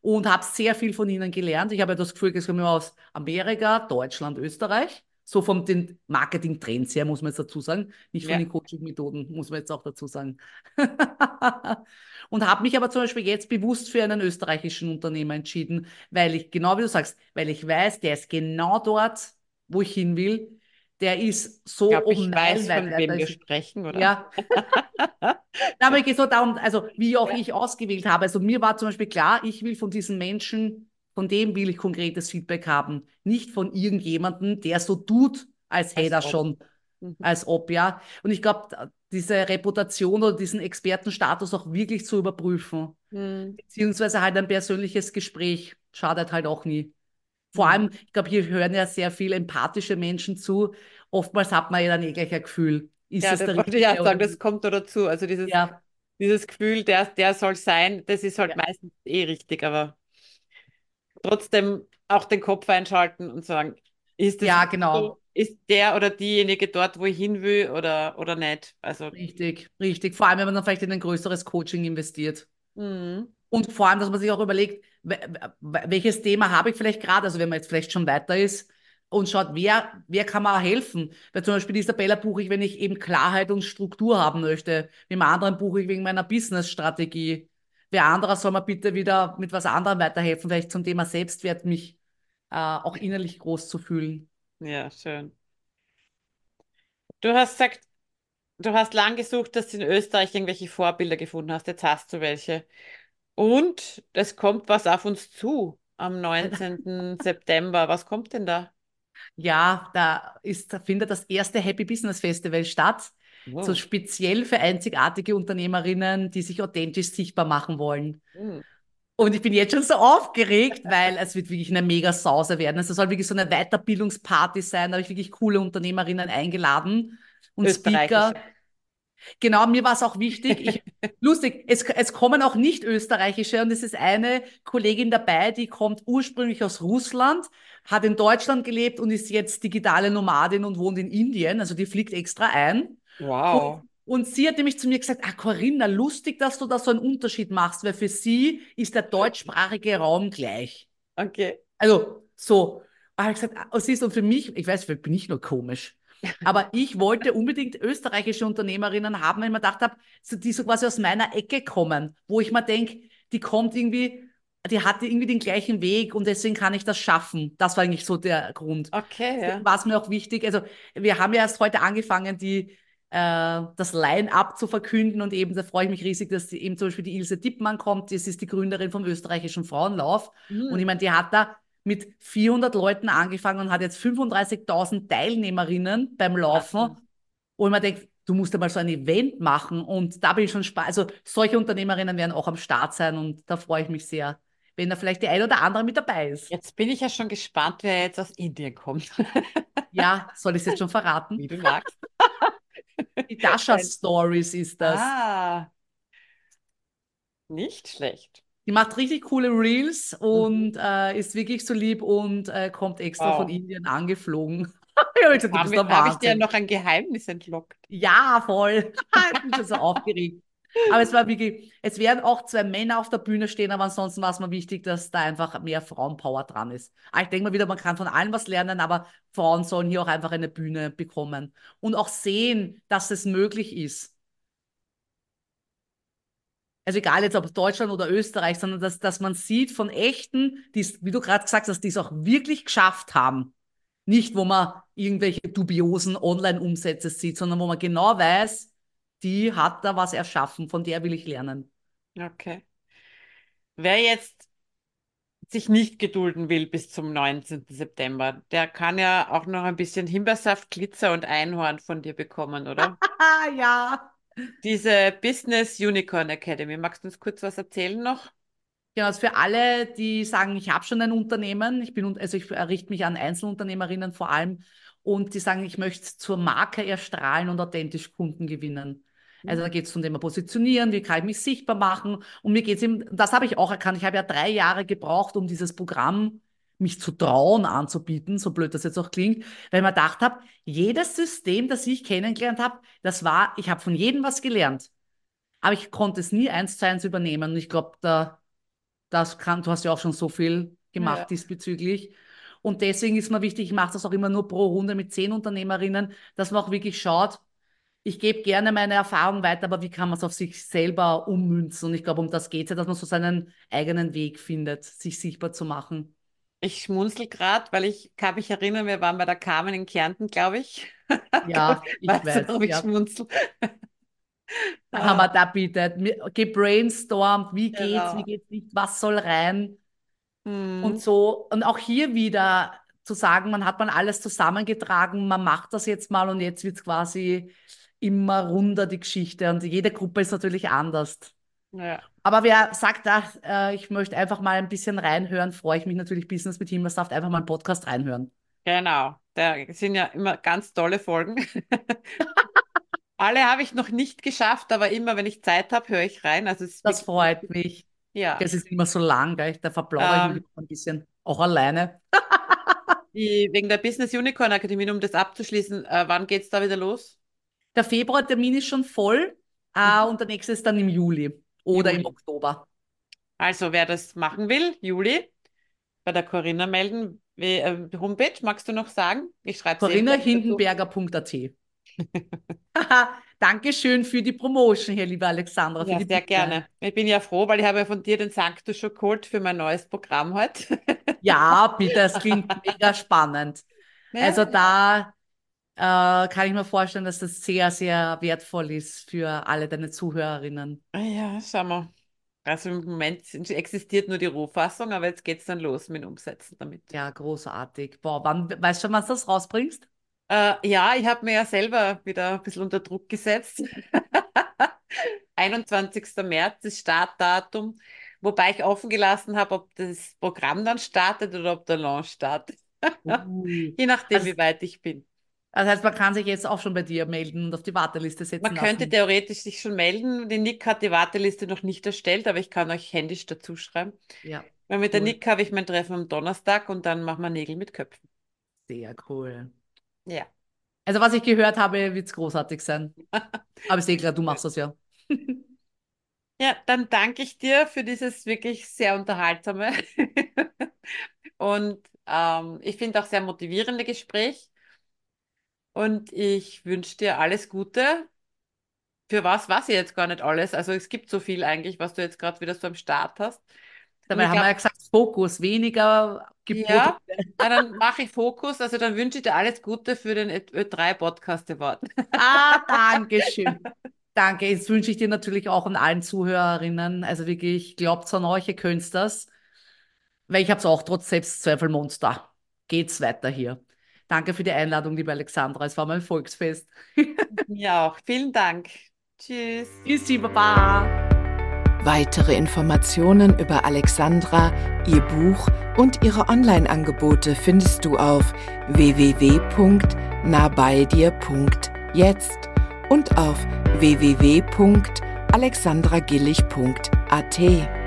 und habe sehr viel von ihnen gelernt. Ich habe ja das Gefühl, es kommen aus Amerika, Deutschland, Österreich. So von den Marketing-Trends her, muss man jetzt dazu sagen. Nicht von ja. den Coaching-Methoden, muss man jetzt auch dazu sagen. und habe mich aber zum Beispiel jetzt bewusst für einen österreichischen Unternehmer entschieden, weil ich, genau wie du sagst, weil ich weiß, der ist genau dort, wo ich hin will der ist so ich glaub, um ich weiß, von wem wir sprechen, oder? Ja. Aber es geht so darum, also wie auch ja. ich ausgewählt habe. Also mir war zum Beispiel klar, ich will von diesen Menschen, von dem will ich konkretes Feedback haben. Nicht von irgendjemandem, der so tut, als hätte er schon, mhm. als ob, ja. Und ich glaube, diese Reputation oder diesen Expertenstatus auch wirklich zu überprüfen. Mhm. Beziehungsweise halt ein persönliches Gespräch schadet halt auch nie. Vor allem, ich glaube, hier hören ja sehr viele empathische Menschen zu. Oftmals hat man ja dann eh gleich ein Gefühl. Ist ja, das wollte ich auch sagen, das kommt da dazu. Also dieses, ja. dieses Gefühl, der, der soll sein, das ist halt ja. meistens eh richtig, aber trotzdem auch den Kopf einschalten und sagen, ist das ja, genau. ist der oder diejenige dort, wo ich hin will oder, oder nicht? Also, richtig, richtig. Vor allem, wenn man dann vielleicht in ein größeres Coaching investiert. Mhm. Und vor allem, dass man sich auch überlegt, welches Thema habe ich vielleicht gerade, also wenn man jetzt vielleicht schon weiter ist und schaut, wer, wer kann mir helfen. Weil zum Beispiel Isabella buche ich, wenn ich eben Klarheit und Struktur haben möchte. Mit dem anderen buche ich wegen meiner Business-Strategie. Wer anderer soll mir bitte wieder mit was anderem weiterhelfen, vielleicht zum Thema Selbstwert, mich äh, auch innerlich groß zu fühlen. Ja, schön. Du hast gesagt, du hast lang gesucht, dass du in Österreich irgendwelche Vorbilder gefunden hast. Jetzt hast du welche. Und es kommt was auf uns zu am 19. September. Was kommt denn da? Ja, da ist, findet das erste Happy Business Festival statt. Wow. So speziell für einzigartige Unternehmerinnen, die sich authentisch sichtbar machen wollen. Mhm. Und ich bin jetzt schon so aufgeregt, weil es wird wirklich eine mega Sause werden. Es soll wirklich so eine Weiterbildungsparty sein. Da habe ich wirklich coole Unternehmerinnen eingeladen und Speaker. Genau, mir war es auch wichtig. Ich, lustig, es, es kommen auch nicht österreichische und es ist eine Kollegin dabei, die kommt ursprünglich aus Russland, hat in Deutschland gelebt und ist jetzt digitale Nomadin und wohnt in Indien. Also die fliegt extra ein. Wow. Und, und sie hat nämlich zu mir gesagt, ah Corinna, lustig, dass du da so einen Unterschied machst, weil für sie ist der deutschsprachige Raum gleich. Okay. Also so. Aber ah, ich gesagt, ah, siehst und für mich, ich weiß, vielleicht bin ich nur komisch. Aber ich wollte unbedingt österreichische Unternehmerinnen haben, weil ich mir gedacht habe, die so quasi aus meiner Ecke kommen, wo ich mir denke, die kommt irgendwie, die hatte irgendwie den gleichen Weg und deswegen kann ich das schaffen. Das war eigentlich so der Grund. Okay. Ja. War es mir auch wichtig. Also wir haben ja erst heute angefangen, die äh, das Line-up zu verkünden und eben da freue ich mich riesig, dass die, eben zum Beispiel die Ilse Dippmann kommt. Das ist die Gründerin vom österreichischen Frauenlauf mhm. und ich meine, die hat da mit 400 Leuten angefangen und hat jetzt 35.000 Teilnehmerinnen beim Laufen. Und man denkt, du musst einmal so ein Event machen und da bin ich schon spannend. Also solche Unternehmerinnen werden auch am Start sein und da freue ich mich sehr, wenn da vielleicht die eine oder andere mit dabei ist. Jetzt bin ich ja schon gespannt, wer jetzt aus Indien kommt. ja, soll ich es jetzt schon verraten? Wie du magst. Die Dasha Stories ist das. Ah, nicht schlecht. Die macht richtig coole Reels und mhm. äh, ist wirklich so lieb und äh, kommt extra wow. von Indien angeflogen. ja, ich gesagt, Habe hab ich dir noch ein Geheimnis entlockt? Ja, voll. ich bin schon so aufgeregt. Aber es war wirklich, es werden auch zwei Männer auf der Bühne stehen, aber ansonsten war es mir wichtig, dass da einfach mehr Frauenpower dran ist. ich denke mal wieder, man kann von allen was lernen, aber Frauen sollen hier auch einfach eine Bühne bekommen und auch sehen, dass es möglich ist also egal jetzt ob Deutschland oder Österreich, sondern dass, dass man sieht von echten, die wie du gerade gesagt hast, die es auch wirklich geschafft haben. Nicht, wo man irgendwelche dubiosen Online-Umsätze sieht, sondern wo man genau weiß, die hat da was erschaffen, von der will ich lernen. Okay. Wer jetzt sich nicht gedulden will bis zum 19. September, der kann ja auch noch ein bisschen Himbeersaft, Glitzer und Einhorn von dir bekommen, oder? ja. Diese Business Unicorn Academy. Magst du uns kurz was erzählen noch? Ja, also für alle, die sagen, ich habe schon ein Unternehmen, ich bin, also ich richte mich an Einzelunternehmerinnen vor allem und die sagen, ich möchte zur Marke erstrahlen und authentisch Kunden gewinnen. Also da geht es um Thema Positionieren, wie kann ich mich sichtbar machen. Und mir geht es eben, das habe ich auch erkannt. Ich habe ja drei Jahre gebraucht, um dieses Programm mich zu trauen anzubieten, so blöd das jetzt auch klingt, weil mir gedacht habe, jedes System, das ich kennengelernt habe, das war, ich habe von jedem was gelernt. Aber ich konnte es nie eins zu eins übernehmen. Und ich glaube, da, das kann, du hast ja auch schon so viel gemacht ja. diesbezüglich. Und deswegen ist mir wichtig, ich mache das auch immer nur pro Runde mit zehn Unternehmerinnen, dass man auch wirklich schaut, ich gebe gerne meine Erfahrung weiter, aber wie kann man es auf sich selber ummünzen? Und ich glaube, um das geht es ja, dass man so seinen eigenen Weg findet, sich sichtbar zu machen. Ich schmunzel gerade, weil ich kann mich erinnern, wir waren bei der Carmen in Kärnten, glaube ich. Ja, ich weißt weiß. Du, ich ja. schmunzel. haben wir da bietet, gebrainstormt, wie geht's, genau. wie geht's nicht, was soll rein. Mhm. Und so, und auch hier wieder zu sagen, man hat man alles zusammengetragen, man macht das jetzt mal und jetzt wird es quasi immer runder, die Geschichte. Und jede Gruppe ist natürlich anders. Ja. Aber wer sagt, ach, äh, ich möchte einfach mal ein bisschen reinhören, freue ich mich natürlich Business mit Himmelsaft, einfach mal einen Podcast reinhören. Genau, da sind ja immer ganz tolle Folgen. Alle habe ich noch nicht geschafft, aber immer, wenn ich Zeit habe, höre ich rein. Also das freut mich. Ja. Es ist immer so lang, gell? da verplaudere ähm, ich mich ein bisschen, auch alleine. die, wegen der Business Unicorn Akademie, um das abzuschließen, äh, wann geht es da wieder los? Der Februartermin ist schon voll äh, und der nächste ist dann im Juli oder Juli. im Oktober. Also wer das machen will, Juli, bei der Corinna melden. Wie, äh, Homepage, magst du noch sagen? Ich schreibe corinnahindenberger.at Dankeschön für die Promotion hier, liebe Alexandra. Ja, sehr gerne. Ich bin ja froh, weil ich habe ja von dir den Sanctus schon geholt für mein neues Programm heute. ja, bitte, es klingt mega spannend. Ja. Also da kann ich mir vorstellen, dass das sehr, sehr wertvoll ist für alle deine Zuhörerinnen. Ah ja, schau mal. Also im Moment existiert nur die Rohfassung, aber jetzt geht es dann los mit dem Umsetzen damit. Ja, großartig. Boah, wann, weißt du schon, wann du das rausbringst? Äh, ja, ich habe mir ja selber wieder ein bisschen unter Druck gesetzt. 21. März ist Startdatum, wobei ich offen gelassen habe, ob das Programm dann startet oder ob der Launch startet. Uh. Je nachdem, also, wie weit ich bin. Das heißt, man kann sich jetzt auch schon bei dir melden und auf die Warteliste setzen. Man könnte lassen. theoretisch sich schon melden. Die Nick hat die Warteliste noch nicht erstellt, aber ich kann euch händisch dazu schreiben. Ja. Weil mit cool. der Nick habe ich mein Treffen am Donnerstag und dann machen wir Nägel mit Köpfen. Sehr cool. Ja. Also, was ich gehört habe, wird es großartig sein. aber ich sehe klar, du machst das ja. ja, dann danke ich dir für dieses wirklich sehr unterhaltsame und ähm, ich finde auch sehr motivierende Gespräch. Und ich wünsche dir alles Gute. Für was weiß ich jetzt gar nicht alles. Also es gibt so viel eigentlich, was du jetzt gerade wieder so am Start hast. Dabei haben glaub, wir ja gesagt, Fokus, weniger Gebote. Ja, dann mache ich Fokus. Also dann wünsche ich dir alles Gute für den Ö3 Podcast Award. Ah, danke schön. Danke. Jetzt wünsche ich dir natürlich auch an allen Zuhörerinnen, also wirklich, glaubt an euch, ihr könnt das. Weil ich habe es auch trotz Selbstzweifelmonster. Geht's weiter hier. Danke für die Einladung, liebe Alexandra. Es war mein Volksfest. Mir auch. Vielen Dank. Tschüss. Tschüssi, Baba. Weitere Informationen über Alexandra, ihr Buch und ihre Online-Angebote findest du auf www.nahbeidir.jetzt und auf www.alexandragillig.at.